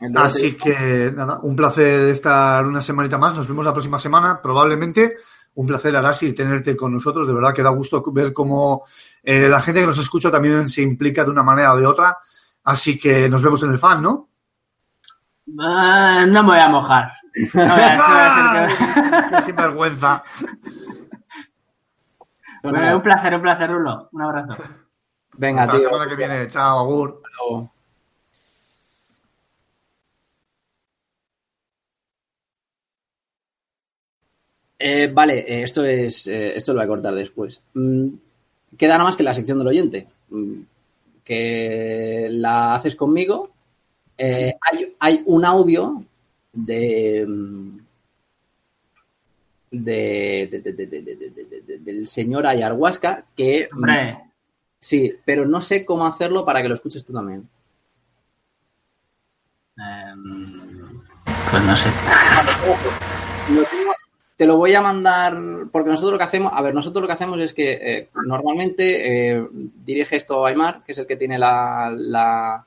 el Así que nada, un placer estar una semanita más. Nos vemos la próxima semana, probablemente. Un placer, Arasi, tenerte con nosotros. De verdad que da gusto ver cómo eh, la gente que nos escucha también se implica de una manera o de otra. Así que nos vemos en el fan, ¿no? Ah, no me voy a mojar. No voy un placer, un placer, Rulo. Un abrazo. Venga, Hasta la semana que viene. Chao, Agur. Hasta luego. Eh, vale, eh, esto es eh, esto lo voy a cortar después. Mm, queda nada más que la sección del oyente, mm, que la haces conmigo. Hay, un audio de, de, del señor ayahuasca que... Sí, pero no sé cómo hacerlo para que lo escuches tú también. Pues no sé. Te lo voy a mandar, porque nosotros lo que hacemos, a ver, nosotros lo que hacemos es que normalmente dirige esto Aymar, que es el que tiene la, la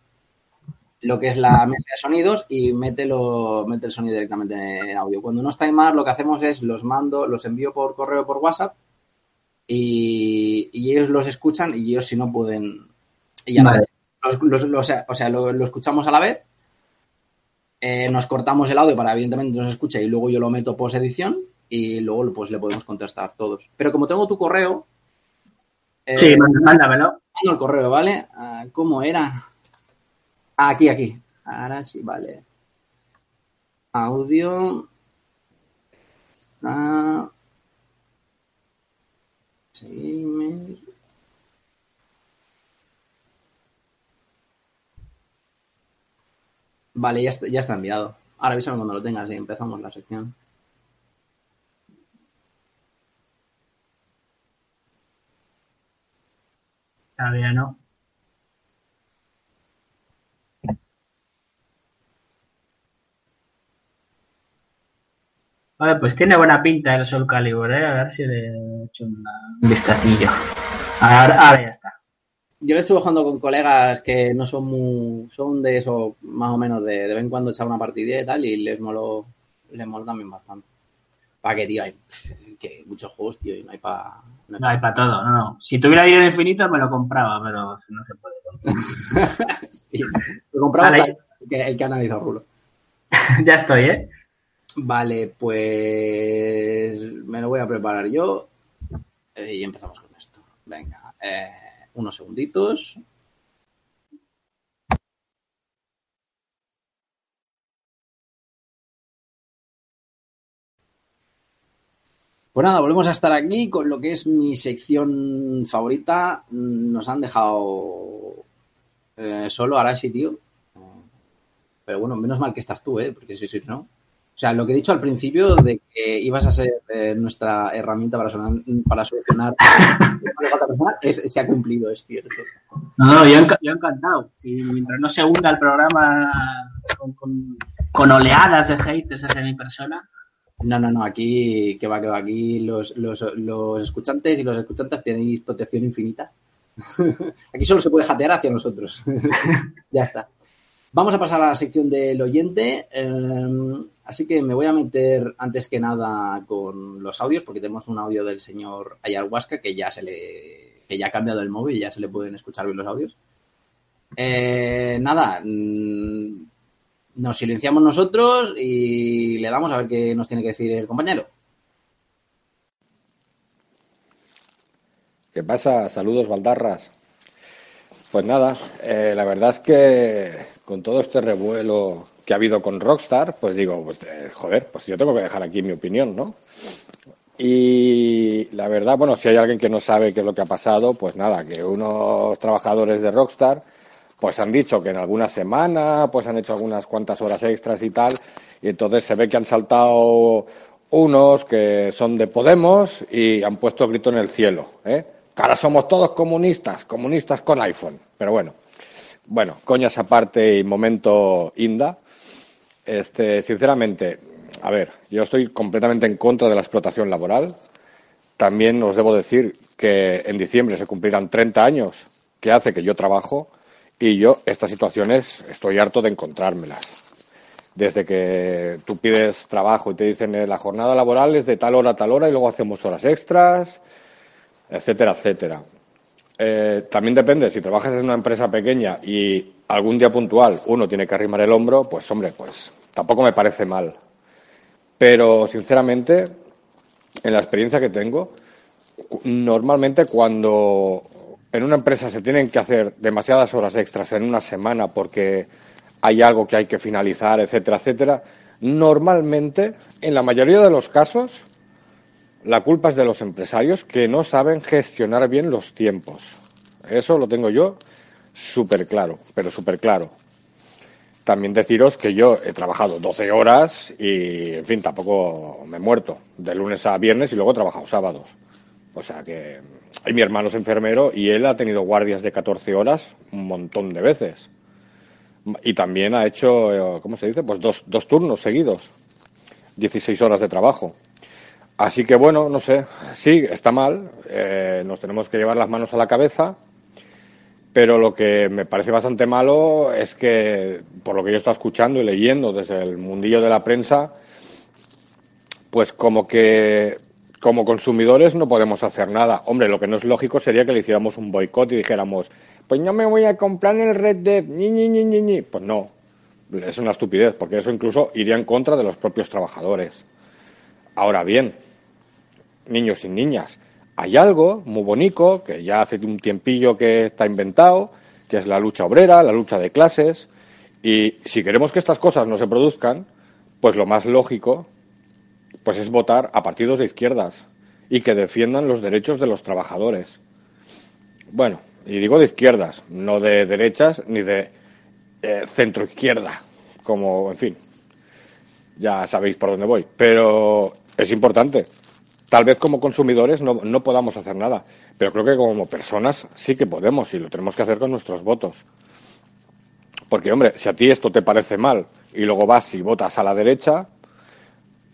lo que es la mesa de sonidos y mete, lo, mete el sonido directamente en audio. Cuando no está Aymar, lo que hacemos es los mando, los envío por correo por WhatsApp y, y ellos los escuchan y ellos si no pueden y a la Vale. los- los- los- o sea, lo, lo escuchamos a la vez eh, nos cortamos el audio para evidentemente no se escuche y luego yo lo meto post edición y luego pues le podemos contestar todos. Pero como tengo tu correo, eh, Sí, mándamelo. mando el correo, ¿vale? Ah, ¿Cómo era? Aquí, aquí. Ahora sí, vale. Audio. Ah. Seguime. Vale, ya está, ya está enviado. Ahora avísame cuando lo tengas y empezamos la sección. Todavía no. Vale, pues tiene buena pinta el Soul Calibur, ¿eh? A ver si le he hecho una- un vistacillo. Ahora, ahora ya está. Yo le estuve jugando con colegas que no son muy, son de eso, más o menos, de, de vez en cuando echar una partidilla y tal, y les moló, les moló también bastante. ¿Para qué, tío? Hay que muchos juegos, tío, y no hay para... No hay para todo, no, no. Si tuviera dinero infinito me lo compraba, pero no se puede. Sí, lo compraba hasta el que, el que analizó Rulo. ya estoy, ¿eh? Vale, pues me lo voy a preparar yo eh, y empezamos con esto. Venga, eh, unos segunditos. Pues nada, volvemos a estar aquí con lo que es mi sección favorita. Nos han dejado eh, solo Arashi, tío. Pero bueno, menos mal que estás tú, ¿eh? Porque sí, sí, ¿no? O sea, lo que he dicho al principio de que ibas a ser eh, nuestra herramienta para, sonar- para solucionar es- se ha cumplido, es cierto. No, no, yo, yo encantado. Si mientras no se hunda el programa con, con, con oleadas de haters hacia mi persona. No, no, no, aquí, que va, que va, aquí los, los, los escuchantes y los escuchantes tenéis protección infinita. aquí solo se puede jatear hacia nosotros. ya está. Vamos a pasar a la sección del oyente. eh, así que me voy a meter antes que nada con los audios, porque tenemos un audio del señor Ayahuasca que ya se le que ya ha cambiado el móvil ya se le pueden escuchar bien los audios. Eh, nada, mm, nos silenciamos nosotros y le damos a ver qué nos tiene que decir el compañero. ¿Qué pasa? Saludos, Baldarras. Pues nada, eh, la verdad es que con todo este revuelo que ha habido con Rockstar, pues digo, pues eh, joder, pues yo tengo que dejar aquí mi opinión, ¿no? Y la verdad, bueno, si hay alguien que no sabe qué es lo que ha pasado, pues nada, que unos trabajadores de Rockstar pues han dicho que en alguna semana pues han hecho algunas cuantas horas extras y tal, y entonces se ve que han saltado unos que son de Podemos y han puesto grito en el cielo, ¿eh? Que ahora somos todos comunistas, comunistas con iPhone. Pero bueno, bueno, coñas aparte y momento Inda. Este, sinceramente, a ver, yo estoy completamente en contra de la explotación laboral. También os debo decir que en diciembre se cumplirán 30 años que hace que yo trabajo y yo estas situaciones estoy harto de encontrármelas. Desde que tú pides trabajo y te dicen eh, la jornada laboral es de tal hora a tal hora y luego hacemos horas extras, etcétera, etcétera. Eh, también depende, si trabajas en una empresa pequeña y algún día puntual uno tiene que arrimar el hombro, pues hombre, pues tampoco me parece mal. Pero, sinceramente, en la experiencia que tengo, normalmente cuando en una empresa se tienen que hacer demasiadas horas extras en una semana porque hay algo que hay que finalizar, etcétera, etcétera, normalmente, en la mayoría de los casos, la culpa es de los empresarios que no saben gestionar bien los tiempos. Eso lo tengo yo súper claro, pero súper claro. También deciros que yo he trabajado 12 horas y, en fin, tampoco me he muerto. De lunes a viernes y luego he trabajado sábados. O sea que. Y mi hermano es enfermero y él ha tenido guardias de 14 horas un montón de veces. Y también ha hecho, ¿cómo se dice? Pues dos, dos turnos seguidos. 16 horas de trabajo. Así que bueno, no sé, sí, está mal. Eh, nos tenemos que llevar las manos a la cabeza pero lo que me parece bastante malo es que, por lo que yo he estado escuchando y leyendo desde el mundillo de la prensa, pues como que como consumidores no podemos hacer nada. Hombre, lo que no es lógico sería que le hiciéramos un boicot y dijéramos, pues no me voy a comprar el Red Dead, ni, ni, ni, ni, ni. Pues no, es una estupidez, porque eso incluso iría en contra de los propios trabajadores. Ahora bien, niños y niñas, hay algo muy bonito que ya hace un tiempillo que está inventado, que es la lucha obrera, la lucha de clases, y si queremos que estas cosas no se produzcan, pues lo más lógico pues es votar a partidos de izquierdas y que defiendan los derechos de los trabajadores. Bueno, y digo de izquierdas, no de derechas ni de eh, centro izquierda, como, en fin, ya sabéis por dónde voy. Pero es importante, Tal vez como consumidores no, no podamos hacer nada, pero creo que como personas sí que podemos y lo tenemos que hacer con nuestros votos. Porque, hombre, si a ti esto te parece mal y luego vas y votas a la derecha,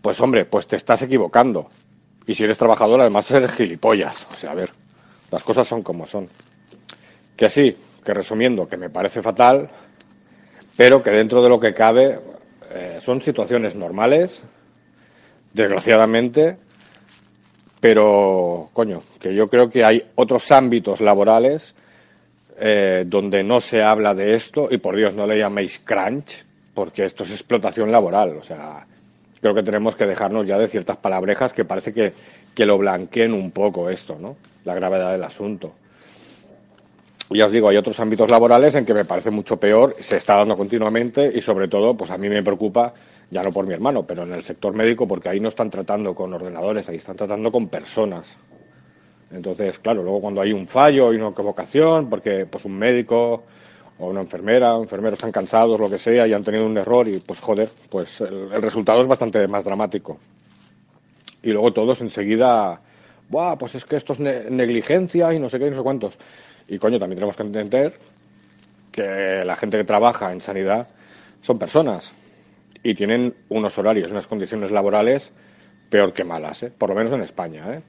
pues, hombre, pues te estás equivocando. Y si eres trabajador, además eres gilipollas. O sea, a ver, las cosas son como son. Que sí, que resumiendo, que me parece fatal, pero que dentro de lo que cabe eh, son situaciones normales, desgraciadamente, pero, coño, que yo creo que hay otros ámbitos laborales eh, donde no se habla de esto y por Dios no le llaméis crunch porque esto es explotación laboral. O sea, creo que tenemos que dejarnos ya de ciertas palabrejas que parece que, que lo blanqueen un poco esto, ¿no? La gravedad del asunto. Ya os digo, hay otros ámbitos laborales en que me parece mucho peor, se está dando continuamente y sobre todo, pues a mí me preocupa, ya no por mi hermano, pero en el sector médico, porque ahí no están tratando con ordenadores, ahí están tratando con personas. Entonces, claro, luego cuando hay un fallo, hay una equivocación, porque pues un médico o una enfermera, un enfermero están cansados, lo que sea, y han tenido un error y pues joder, pues el, resultado es bastante más dramático. Y luego todos enseguida, Buah, pues es que esto es ne negligencia y no sé qué y no sé cuántos. Y coño, también tenemos que entender que la gente que trabaja en sanidad son personas y tienen unos horarios, unas condiciones laborales peor que malas, ¿eh? por lo menos en España. ¿eh?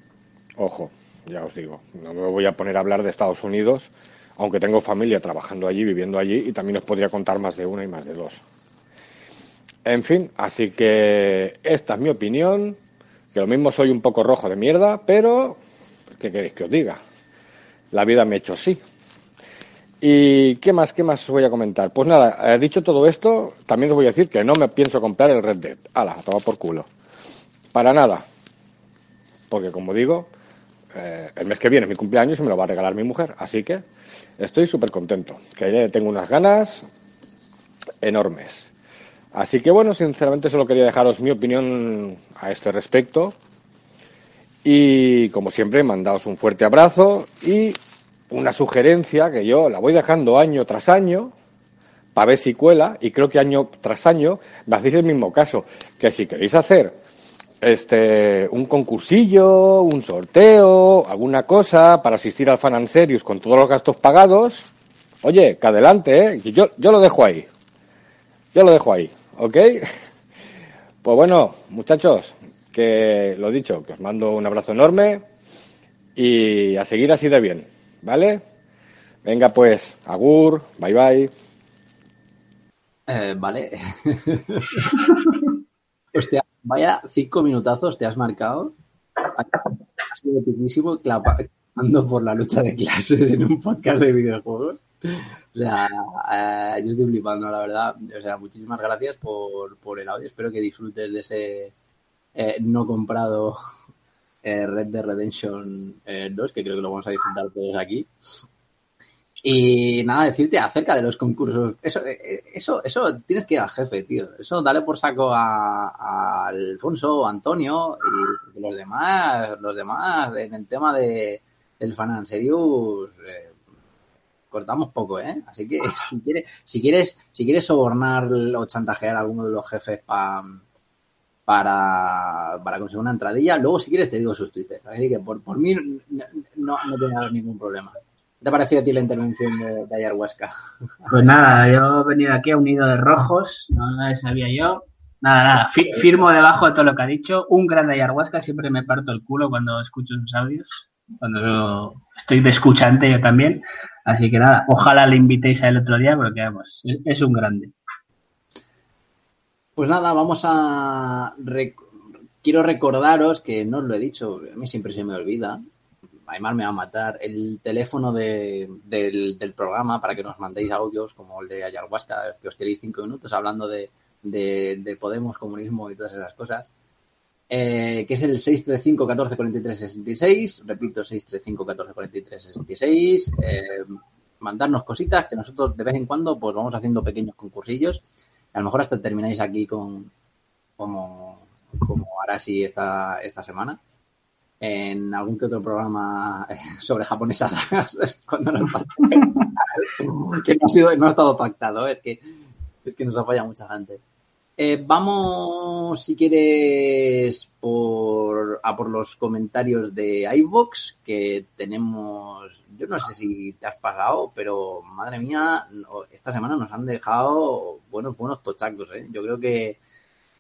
Ojo, ya os digo, no me voy a poner a hablar de Estados Unidos, aunque tengo familia trabajando allí, viviendo allí, y también os podría contar más de una y más de dos. En fin, así que esta es mi opinión, que lo mismo soy un poco rojo de mierda, pero ¿qué queréis que os diga? La vida me ha hecho así. ¿Y qué más, qué más os voy a comentar? Pues nada, eh, dicho todo esto, también os voy a decir que no me pienso comprar el Red Dead. Ala, toma por culo. Para nada. Porque como digo, eh, el mes que viene es mi cumpleaños y me lo va a regalar mi mujer. Así que estoy súper contento. Que tengo unas ganas enormes. Así que bueno, sinceramente solo quería dejaros mi opinión a este respecto. Y como siempre, mandaos un fuerte abrazo y una sugerencia que yo la voy dejando año tras año para ver si cuela y creo que año tras año me hacéis el mismo caso, que si queréis hacer este un concursillo, un sorteo, alguna cosa para asistir al Fan and Serious con todos los gastos pagados, oye, que adelante, ¿eh? yo, yo lo dejo ahí. Yo lo dejo ahí, ¿ok? Pues bueno, muchachos, que lo dicho, que os mando un abrazo enorme y a seguir así de bien, ¿vale? Venga pues, agur, bye bye. Eh, vale. Hostia, vaya cinco minutazos te has marcado. Ha sido piquísimo clavando por la lucha de clases en un podcast de videojuegos. O sea, eh, yo estoy flipando, la verdad. O sea, muchísimas gracias por, por el audio. Espero que disfrutes de ese eh, no comprado eh, Red Dead Redemption 2, que creo que lo vamos a disfrutar todos aquí. Y nada, decirte acerca de los concursos. Eso, eh, eso, eso tienes que ir al jefe, tío. Eso dale por saco a, Alfonso, a Antonio y los demás, los demás en el tema de el Fan Serious eh, cortamos poco, ¿eh? Así que si quieres, si quieres, si quieres sobornar o chantajear a alguno de los jefes para para conseguir una entradilla, luego si quieres te digo sus Twitter. Así que por, por mí no, no, no ningún problema. ¿Qué te ha parecido a ti la intervención de, de Ayahuasca? Pues nada, yo he venido aquí a un nido de rojos, no sabía yo. Nada, nada, firmo debajo de todo lo que ha dicho. Un gran Ayahuasca, siempre me parto el culo cuando escucho sus audios, cuando estoy de escuchante yo también. Así que nada, ojalá le invitéis a él otro día porque vamos, es, un grande. Pues nada, vamos a... Quiero recordaros que no os lo he dicho, a mí siempre se me olvida, Aymar me va a matar, el teléfono de, del, programa para que nos mandéis audios como el de Ayahuasca, que os queréis cinco minutos hablando de, de, Podemos, comunismo y todas esas cosas, eh, que es el 635 14 43 66, repito, 635 14 43 66, eh, mandarnos cositas que nosotros de vez en cuando pues vamos haciendo pequeños concursillos, a lo mejor hasta termináis aquí con como, como ahora sí esta, esta semana. En algún que otro programa eh, sobre japonesadas cuando nos que no ha sido no ha estado pactado es que es que nos apoya mucha gente eh, vamos si quieres por a por los comentarios de iVox que tenemos yo no sé si te has pagado pero madre mía esta semana nos han dejado buenos buenos tochacos ¿eh? yo creo que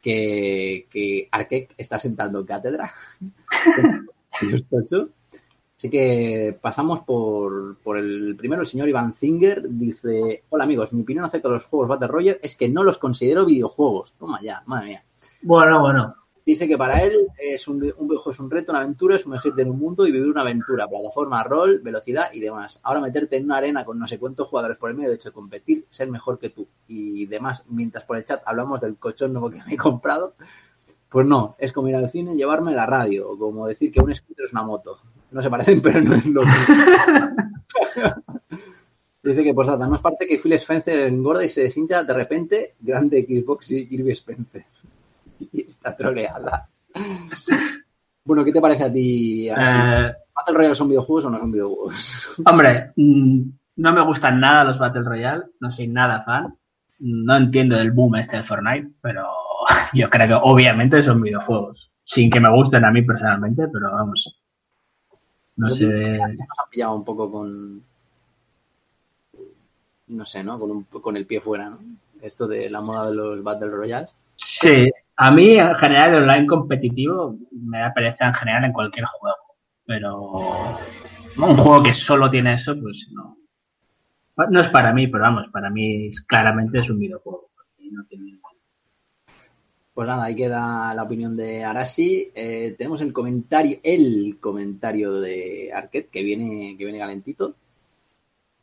que, que Arquette está sentando cátedra. Así que pasamos por, por el primero, el señor Iván Zinger. Dice: Hola amigos, mi opinión acerca de los juegos Battle Royale es que no los considero videojuegos. Toma ya, madre mía. Bueno, bueno. Dice que para él es un, un es un reto, una aventura, es sumergirte en un mundo y vivir una aventura, plataforma, rol, velocidad y demás. Ahora meterte en una arena con no sé cuántos jugadores por el medio de hecho de competir, ser mejor que tú y demás. Mientras por el chat hablamos del colchón nuevo que me he comprado, pues no, es como ir al cine y llevarme la radio, o como decir que un scooter es una moto. No se parecen, pero no es lo mismo. Dice que, pues nada, parece que Phil Spencer engorda y se deshincha de repente, grande Xbox y Kirby Spencer. Y está troleada. Bueno, ¿qué te parece a ti? Eh, ¿Battle Royale son videojuegos o no son videojuegos? Hombre, mm, no me gustan nada los Battle Royale, no soy nada fan. No entiendo el boom este de Fortnite, pero yo creo que obviamente son videojuegos. Sin que me gusten a mí personalmente, pero vamos. No sé. Nos ha pillado un poco con. No sé, ¿no? Con, con el pie fuera, ¿no? Esto de la moda de los Battle Royales. Sí, a mí en general el online competitivo me da pereza en general en cualquier juego. Pero un juego que solo tiene eso, pues no. No es para mí, pero vamos, para mí claramente es un videojuego. No tiene pues nada, ahí queda la opinión de Arashi. Eh, tenemos el comentario, el comentario de Arquette, que viene, que viene calentito.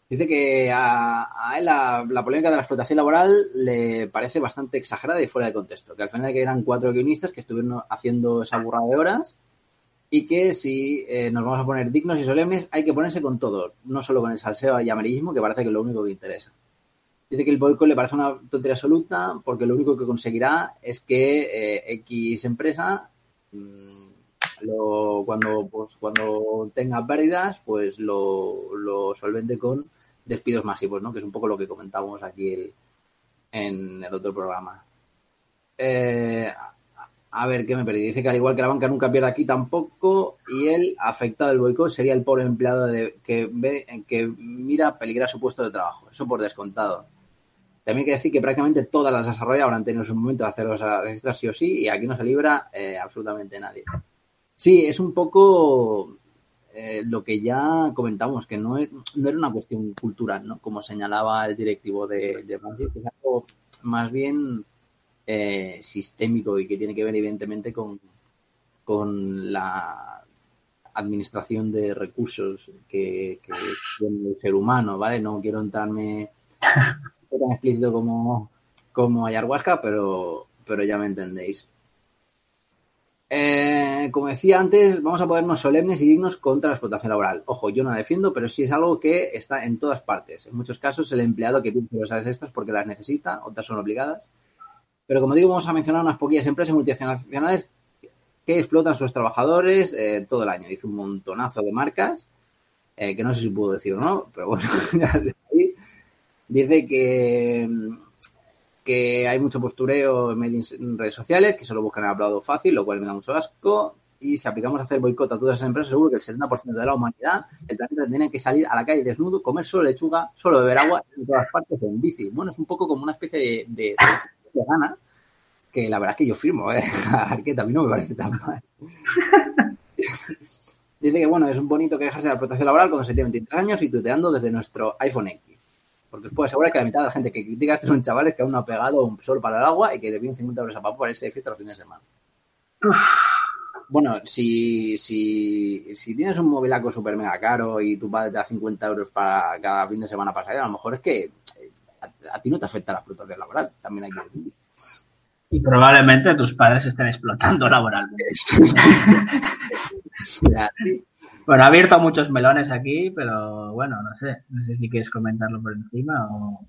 Dice que a, él la, polémica de la explotación laboral le parece bastante exagerada y fuera de contexto. Que al final eran cuatro guionistas que estuvieron haciendo esa burra de horas y que si eh, nos vamos a poner dignos y solemnes, hay que ponerse con todo, no solo con el salseo y amarillismo, que parece que es lo único que interesa. Dice que el boicot le parece una tontería absoluta porque lo único que conseguirá es que eh, X empresa, mm, lo- cuando, pues, cuando tenga pérdidas, pues lo, solvente con despidos masivos, ¿no? que es un poco lo que comentábamos aquí el- en el otro programa. Eh, a ver, ¿qué me perdí? Dice que al igual que la banca nunca pierde aquí tampoco, y el afectado del boicot sería el pobre empleado de, que, ve, que mira peligrar su puesto de trabajo. Eso por descontado. También hay que decir que prácticamente todas las desarrolladoras han tenido su momento de hacer los extras sí o sí, y aquí no se libra eh, absolutamente nadie. Sí, es un poco eh, lo que ya comentamos, que no, es, no era una cuestión cultural, ¿no? Como señalaba el directivo de, de que es algo más bien eh, sistémico y que tiene que ver evidentemente con, con la administración de recursos que, que tiene el ser humano, ¿vale? No quiero entrarme tan explícito como, como ayahuasca, pero, pero ya me entendéis. Eh, como decía antes, vamos a ponernos solemnes y dignos contra la explotación laboral. Ojo, yo no la defiendo, pero sí es algo que está en todas partes. En muchos casos, el empleado que pide horas extras porque las necesita, otras son obligadas. Pero como digo, vamos a mencionar unas poquillas empresas multinacionales que explotan a sus trabajadores eh, todo el año. Dice un montonazo de marcas, eh, que no sé si puedo decir o no, pero bueno. Dice que, que hay mucho postureo en redes sociales, que solo buscan el aplauso fácil, lo cual me da mucho asco. Y si aplicamos a hacer boicot a todas esas empresas, seguro que el 70% de la humanidad, el planeta tiene que salir a la calle desnudo, comer solo lechuga, solo beber agua en todas partes en bici. Bueno, es un poco como una especie de, vegana, que la verdad es que yo firmo, ¿eh? A mí no me parece tan mal. Dice que, bueno, es bonito quejarse de la protección laboral cuando se tiene 23 años y tuteando desde nuestro iPhone X. Porque os puedo asegurar que la mitad de la gente que critica esto son chavales que aún no ha pegado un sol para el agua y que le piden 50 euros a papá para irse de fiesta los fines de semana. Bueno, si, si, si tienes un movilaco súper mega caro y tu padre te da 50 euros para cada fin de semana para salir, a lo mejor es que eh, a, a ti no te afecta la explotación laboral, también hay que decir. Y probablemente tus padres estén explotando laboralmente. Bueno, ha abierto muchos melones aquí, pero bueno, no sé. No sé si quieres comentarlo por encima o...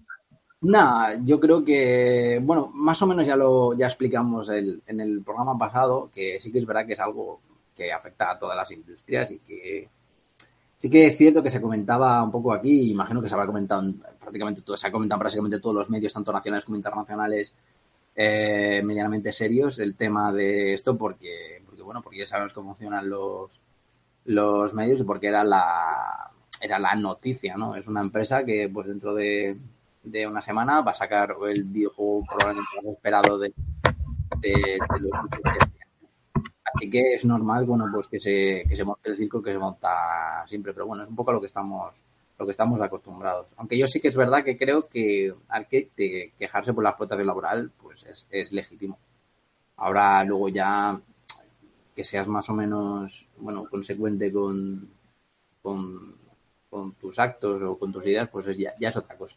Nah, yo creo que, bueno, más o menos ya lo ya explicamos el- en el programa pasado, que sí que es verdad que es algo que afecta a todas las industrias y que sí que es cierto que se comentaba un poco aquí, imagino que se habrá comentado en prácticamente todo, se ha comentado prácticamente todos los medios, tanto nacionales como internacionales, eh, medianamente serios, el tema de esto, porque, porque bueno, porque ya sabemos cómo funcionan los, los medios porque era la, era la noticia, ¿no? Es una empresa que pues dentro de, de una semana va a sacar el videojuego probablemente esperado de, los. Así que es normal, bueno, pues que se, que se monte el circo que se monta siempre, pero bueno, es un poco lo que estamos, lo que estamos acostumbrados. Aunque yo sí que es verdad que creo que Arcade de quejarse por la explotación laboral, pues es, es legítimo. Ahora luego ya que seas más o menos, bueno, consecuente con, con, con tus actos o con tus ideas, pues es ya, ya es otra cosa.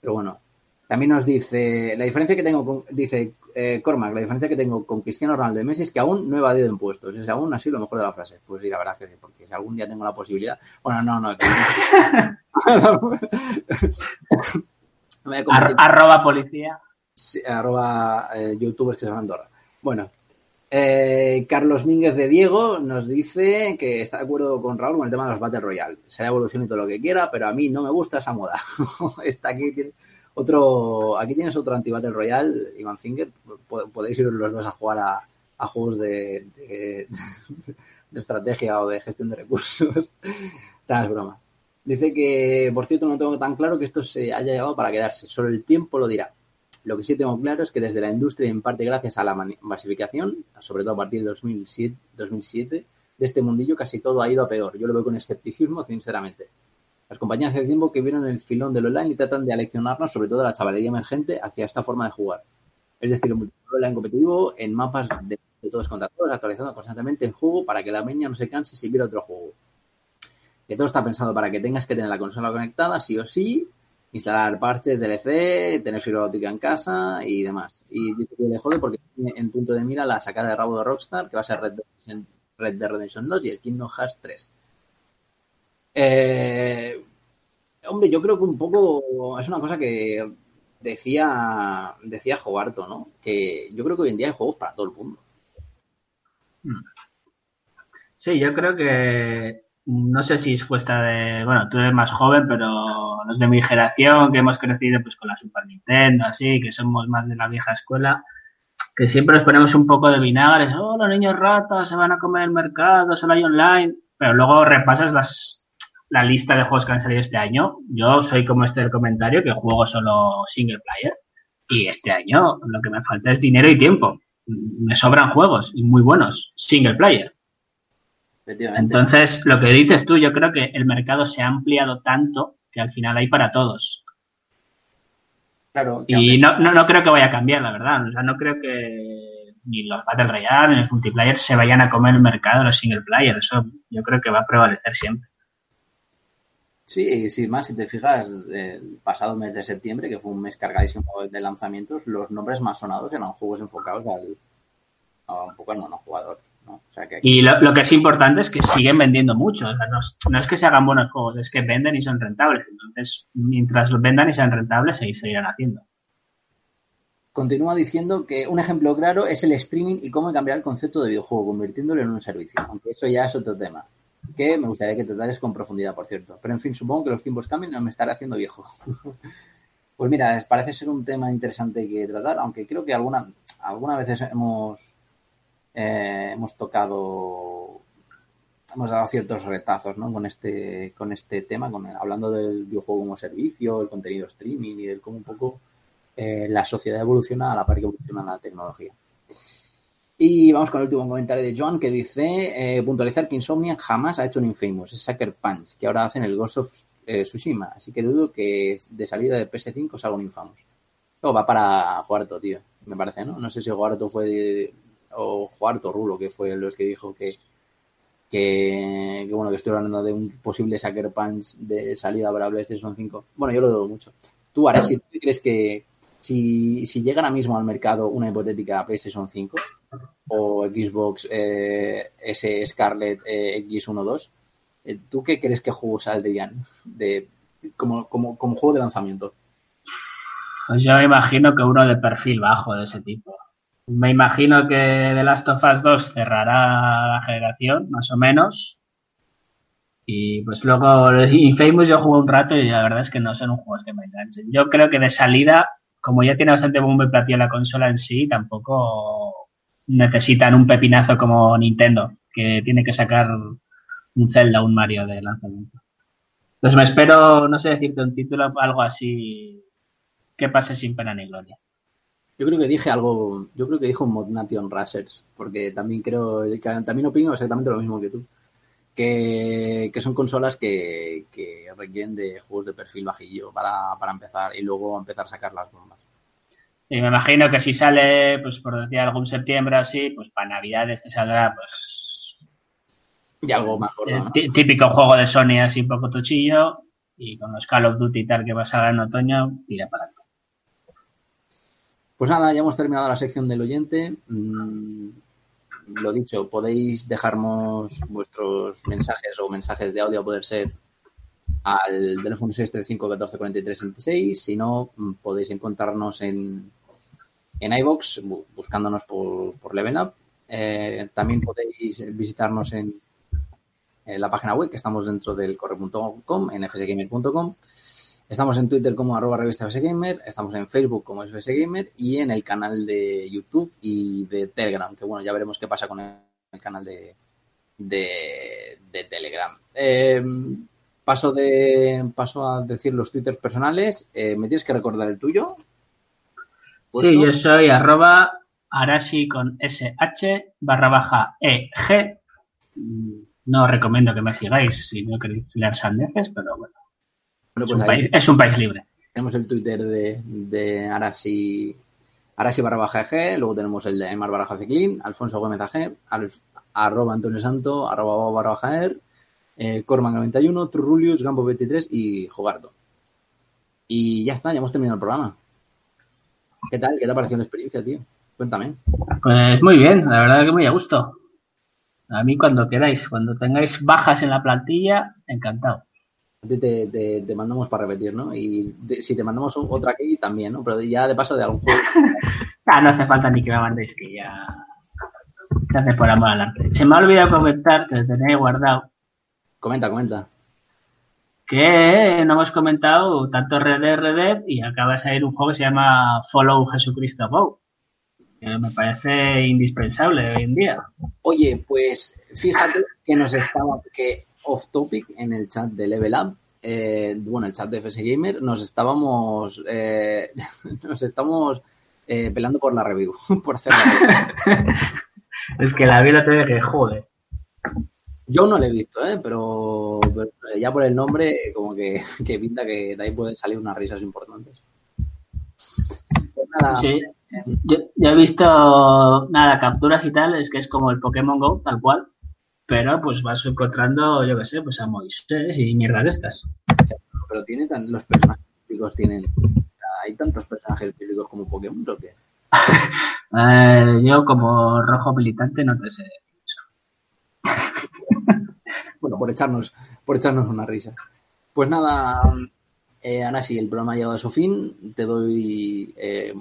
Pero bueno, también nos dice, la diferencia que tengo con, dice eh, Cormac, la diferencia que tengo con Cristiano Ronaldo y Messi es que aún no he evadido impuestos. Es aún así lo mejor de la frase. Pues sí, la verdad es que sí, porque si algún día tengo la posibilidad, bueno, no, no. arroba policía. Sí, arroba eh, youtubers que se van a Andorra. Bueno, eh, Carlos Mínguez de Diego nos dice que está de acuerdo con Raúl con el tema de los Battle Royale. Será evolución y todo lo que quiera, pero a mí no me gusta esa moda. está aquí otro, aquí tienes otro anti-Battle Royale, Iván Finger. Pod- Podéis ir los dos a jugar a, juegos de, estrategia o de gestión de recursos. Es broma. Dice que, por cierto, no tengo tan claro que esto se haya llegado para quedarse. Solo el tiempo lo dirá. Lo que sí tengo claro es que desde la industria, en parte gracias a la masificación, sobre todo a partir de 2007, 2007, de este mundillo casi todo ha ido a peor. Yo lo veo con escepticismo, sinceramente. Las compañías hace tiempo que vieron el filón del online y tratan de aleccionarnos, sobre todo a la chavalería emergente, hacia esta forma de jugar. Es decir, un online competitivo en mapas de, de todos contra todos, actualizando constantemente el juego para que la meña no se canse si viera otro juego. Que todo está pensado para que tengas que tener la consola conectada, sí o sí, instalar parches DLC, tener fibra óptica en casa y demás. Y dice que le jode porque tiene en punto de mira la sacada de rabo de Rockstar, que va a ser Red Dead Red Dead Redemption 2 y el Kingdom Hearts 3. Eh, hombre, yo creo que un poco es una cosa que decía decía Jobarto, ¿no? Que yo creo que hoy en día hay juegos para todo el mundo. Sí, yo creo que no sé si es cuesta de, bueno, tú eres más joven, pero los de mi generación que hemos crecido pues con la Super Nintendo, así, que somos más de la vieja escuela, que siempre nos ponemos un poco de vinagre, oh, los niños ratas se van a comer el mercado, solo hay online, pero luego repasas las, la lista de juegos que han salido este año. Yo soy como este del comentario, que juego solo single player, y este año lo que me falta es dinero y tiempo. Me sobran juegos, y muy buenos, single player. Entonces, lo que dices tú, yo creo que el mercado se ha ampliado tanto que al final hay para todos. Claro. Y no, no, no creo que vaya a cambiar, la verdad. O sea, no creo que ni los Battle Royale ni el multiplayer se vayan a comer el mercado de los single player. Eso yo creo que va a prevalecer siempre. Sí, sí, más si te fijas, el pasado mes de septiembre, que fue un mes cargadísimo de lanzamientos, los nombres más sonados eran juegos enfocados al, a un poco al monojugador. Y lo, que es importante es que siguen vendiendo mucho. no, es que se hagan buenos juegos, es que venden y son rentables. Entonces, mientras los vendan y sean rentables, se seguirán haciendo. Continúa diciendo que un ejemplo claro es el streaming y cómo cambiar el concepto de videojuego, convirtiéndolo en un servicio. Aunque eso ya es otro tema. Que me gustaría que tratares con profundidad, por cierto. Pero en fin, supongo que los tiempos cambian y no me estaré haciendo viejo. pues mira, parece ser un tema interesante que tratar, aunque creo que alguna, alguna veces hemos eh, hemos tocado, hemos dado ciertos retazos ¿no? con, este, con este tema, hablando del videojuego como servicio, el contenido streaming y del cómo un poco eh, la sociedad evoluciona a la par que evoluciona la tecnología. Y vamos con el último comentario de Joan que dice eh, puntualizar que Insomnia jamás ha hecho un Infamous, es Sucker Punch, que ahora hacen el Ghost of Tsushima, así que dudo que de salida de PS5 salga un Infamous. O va para Juarto, tío, me parece, ¿no? No sé si Juarto fue o Juarto Rulo, que fue el que dijo que, que, bueno, que estoy hablando de un posible Sucker Punch de salida para PlayStation 5. Bueno, yo lo dudo mucho. Tú, ahora, si tú crees que si, si llega ahora mismo al mercado una hipotética PlayStation 5 o Xbox eh, S Scarlet eh, X12, eh, ¿tú qué crees que juegos saldrían de, como, como, como juego de lanzamiento? Pues yo imagino que uno de perfil bajo de ese tipo. Me imagino que The Last of Us 2 cerrará la generación, más o menos. Y pues luego Infamous yo jugué un rato y la verdad es que no son un juegos que me enganchen. Yo creo que de salida, como ya tiene bastante bombo y platillo la consola en sí, tampoco necesitan un pepinazo como Nintendo, que tiene que sacar un Zelda un Mario de lanzamiento. Entonces me espero, no sé decirte un título, algo así que pase sin pena ni gloria. Yo creo que dije algo, yo creo que dijo Modnation Racers, porque también creo, también opino exactamente lo mismo que tú. Que, son consolas que, requieren de juegos de perfil bajillo para, empezar y luego empezar a sacar las bombas. Y me imagino que si sale, pues por decir algún septiembre así, pues para Navidades te saldrá, pues. Y algo más gordo, Típico juego de Sony así un poco tochillo y con los Call of Duty y tal que va a salir en otoño, tira para adelante. Pues nada, ya hemos terminado la sección del oyente. Mm, lo dicho, podéis dejarnos vuestros mensajes o mensajes de audio a poder ser al teléfono 635 14 43 Si no, mm, podéis encontrarnos en, en iBox buscándonos por, por Level Up. Eh, también podéis visitarnos en, la página web que estamos dentro del corre.com, en fsgamer.com. Estamos en Twitter como arroba revista FSGamer, estamos en Facebook como FSGamer y en el canal de YouTube y de Telegram, que bueno, ya veremos qué pasa con el, canal de, de, Telegram. Em, paso, de, paso a decir los twitters personales. Eh, ¿Me tienes que recordar el tuyo? Sí, yo soy arroba arasi con sh barra baja eg. No os recomiendo que me sigáis si no queréis leer sandeces, pero bueno es, un país, libre. Tenemos el Twitter de, de Arasi, Arasi barra baja G, luego tenemos el de Aymar barra Ciclín, Alfonso Gómez AG, arroba Antonio Santo, arroba barra baja er, eh, Corman 91, Trurulius, Gambo 23 y Jogardo. Y ya está, ya hemos terminado el programa. ¿Qué tal? ¿Qué te ha parecido la experiencia, tío? Cuéntame. Pues muy bien, la verdad que muy a gusto. A mí cuando queráis, cuando tengáis bajas en la plantilla, encantado. Te, te- te mandamos para repetir, ¿no? Y de- si te mandamos un- otra aquí, también, ¿no? Pero ya de paso de algún juego. Ah, no hace falta ni que me mandéis, que ya se hace por amor al arte. Se me ha olvidado comentar, que lo tenía guardado, Comenta, comenta. que no hemos comentado tanto Red Dead Red Dead y acaba de salir un juego que se llama Follow Jesucristo Go, que me parece indispensable hoy en día. Oye, pues fíjate que nos estaba, que off topic en el chat de Level Up, eh, bueno, el chat de FS Gamer, nos estábamos, eh, nos estamos eh, peleando por la review, por hacer la review. Es que la vida te ve que jode. Yo no lo he visto, ¿eh? pero, pero ya por el nombre, como que, que pinta que de ahí pueden salir unas risas importantes. Pues nada, Sí. Yo, yo he visto nada, capturas y tal, es que es como el Pokémon Go, tal cual. Pero pues vas encontrando, yo qué sé, pues a Moisés y mierda de estas. pero tiene tan, los personajes típicos tienen, hay tantos personajes típicos como Pokémon, ¿o qué? Eh, yo como rojo militante no te sé. Bueno, por echarnos, por echarnos una risa. Pues nada, eh, ahora sí, el programa ha llegado a su fin. Te doy eh,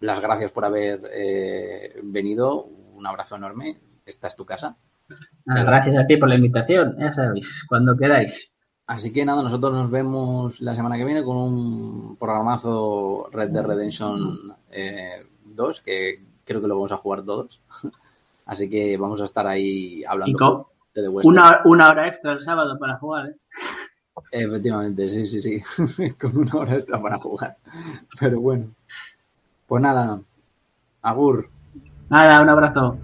las gracias por haber eh, venido. Un abrazo enorme. Esta es tu casa. Nada, gracias a ti por la invitación, ya sabéis, cuando queráis. Así que nada, nosotros nos vemos la semana que viene con un programazo Red Dead Redemption eh, 2, que creo que lo vamos a jugar todos. Así que vamos a estar ahí hablando de The West. una, una hora extra el sábado para jugar, ¿eh? Efectivamente, sí, sí, sí. Con una hora extra para jugar. Pero bueno. Pues nada. Agur. Nada, un abrazo.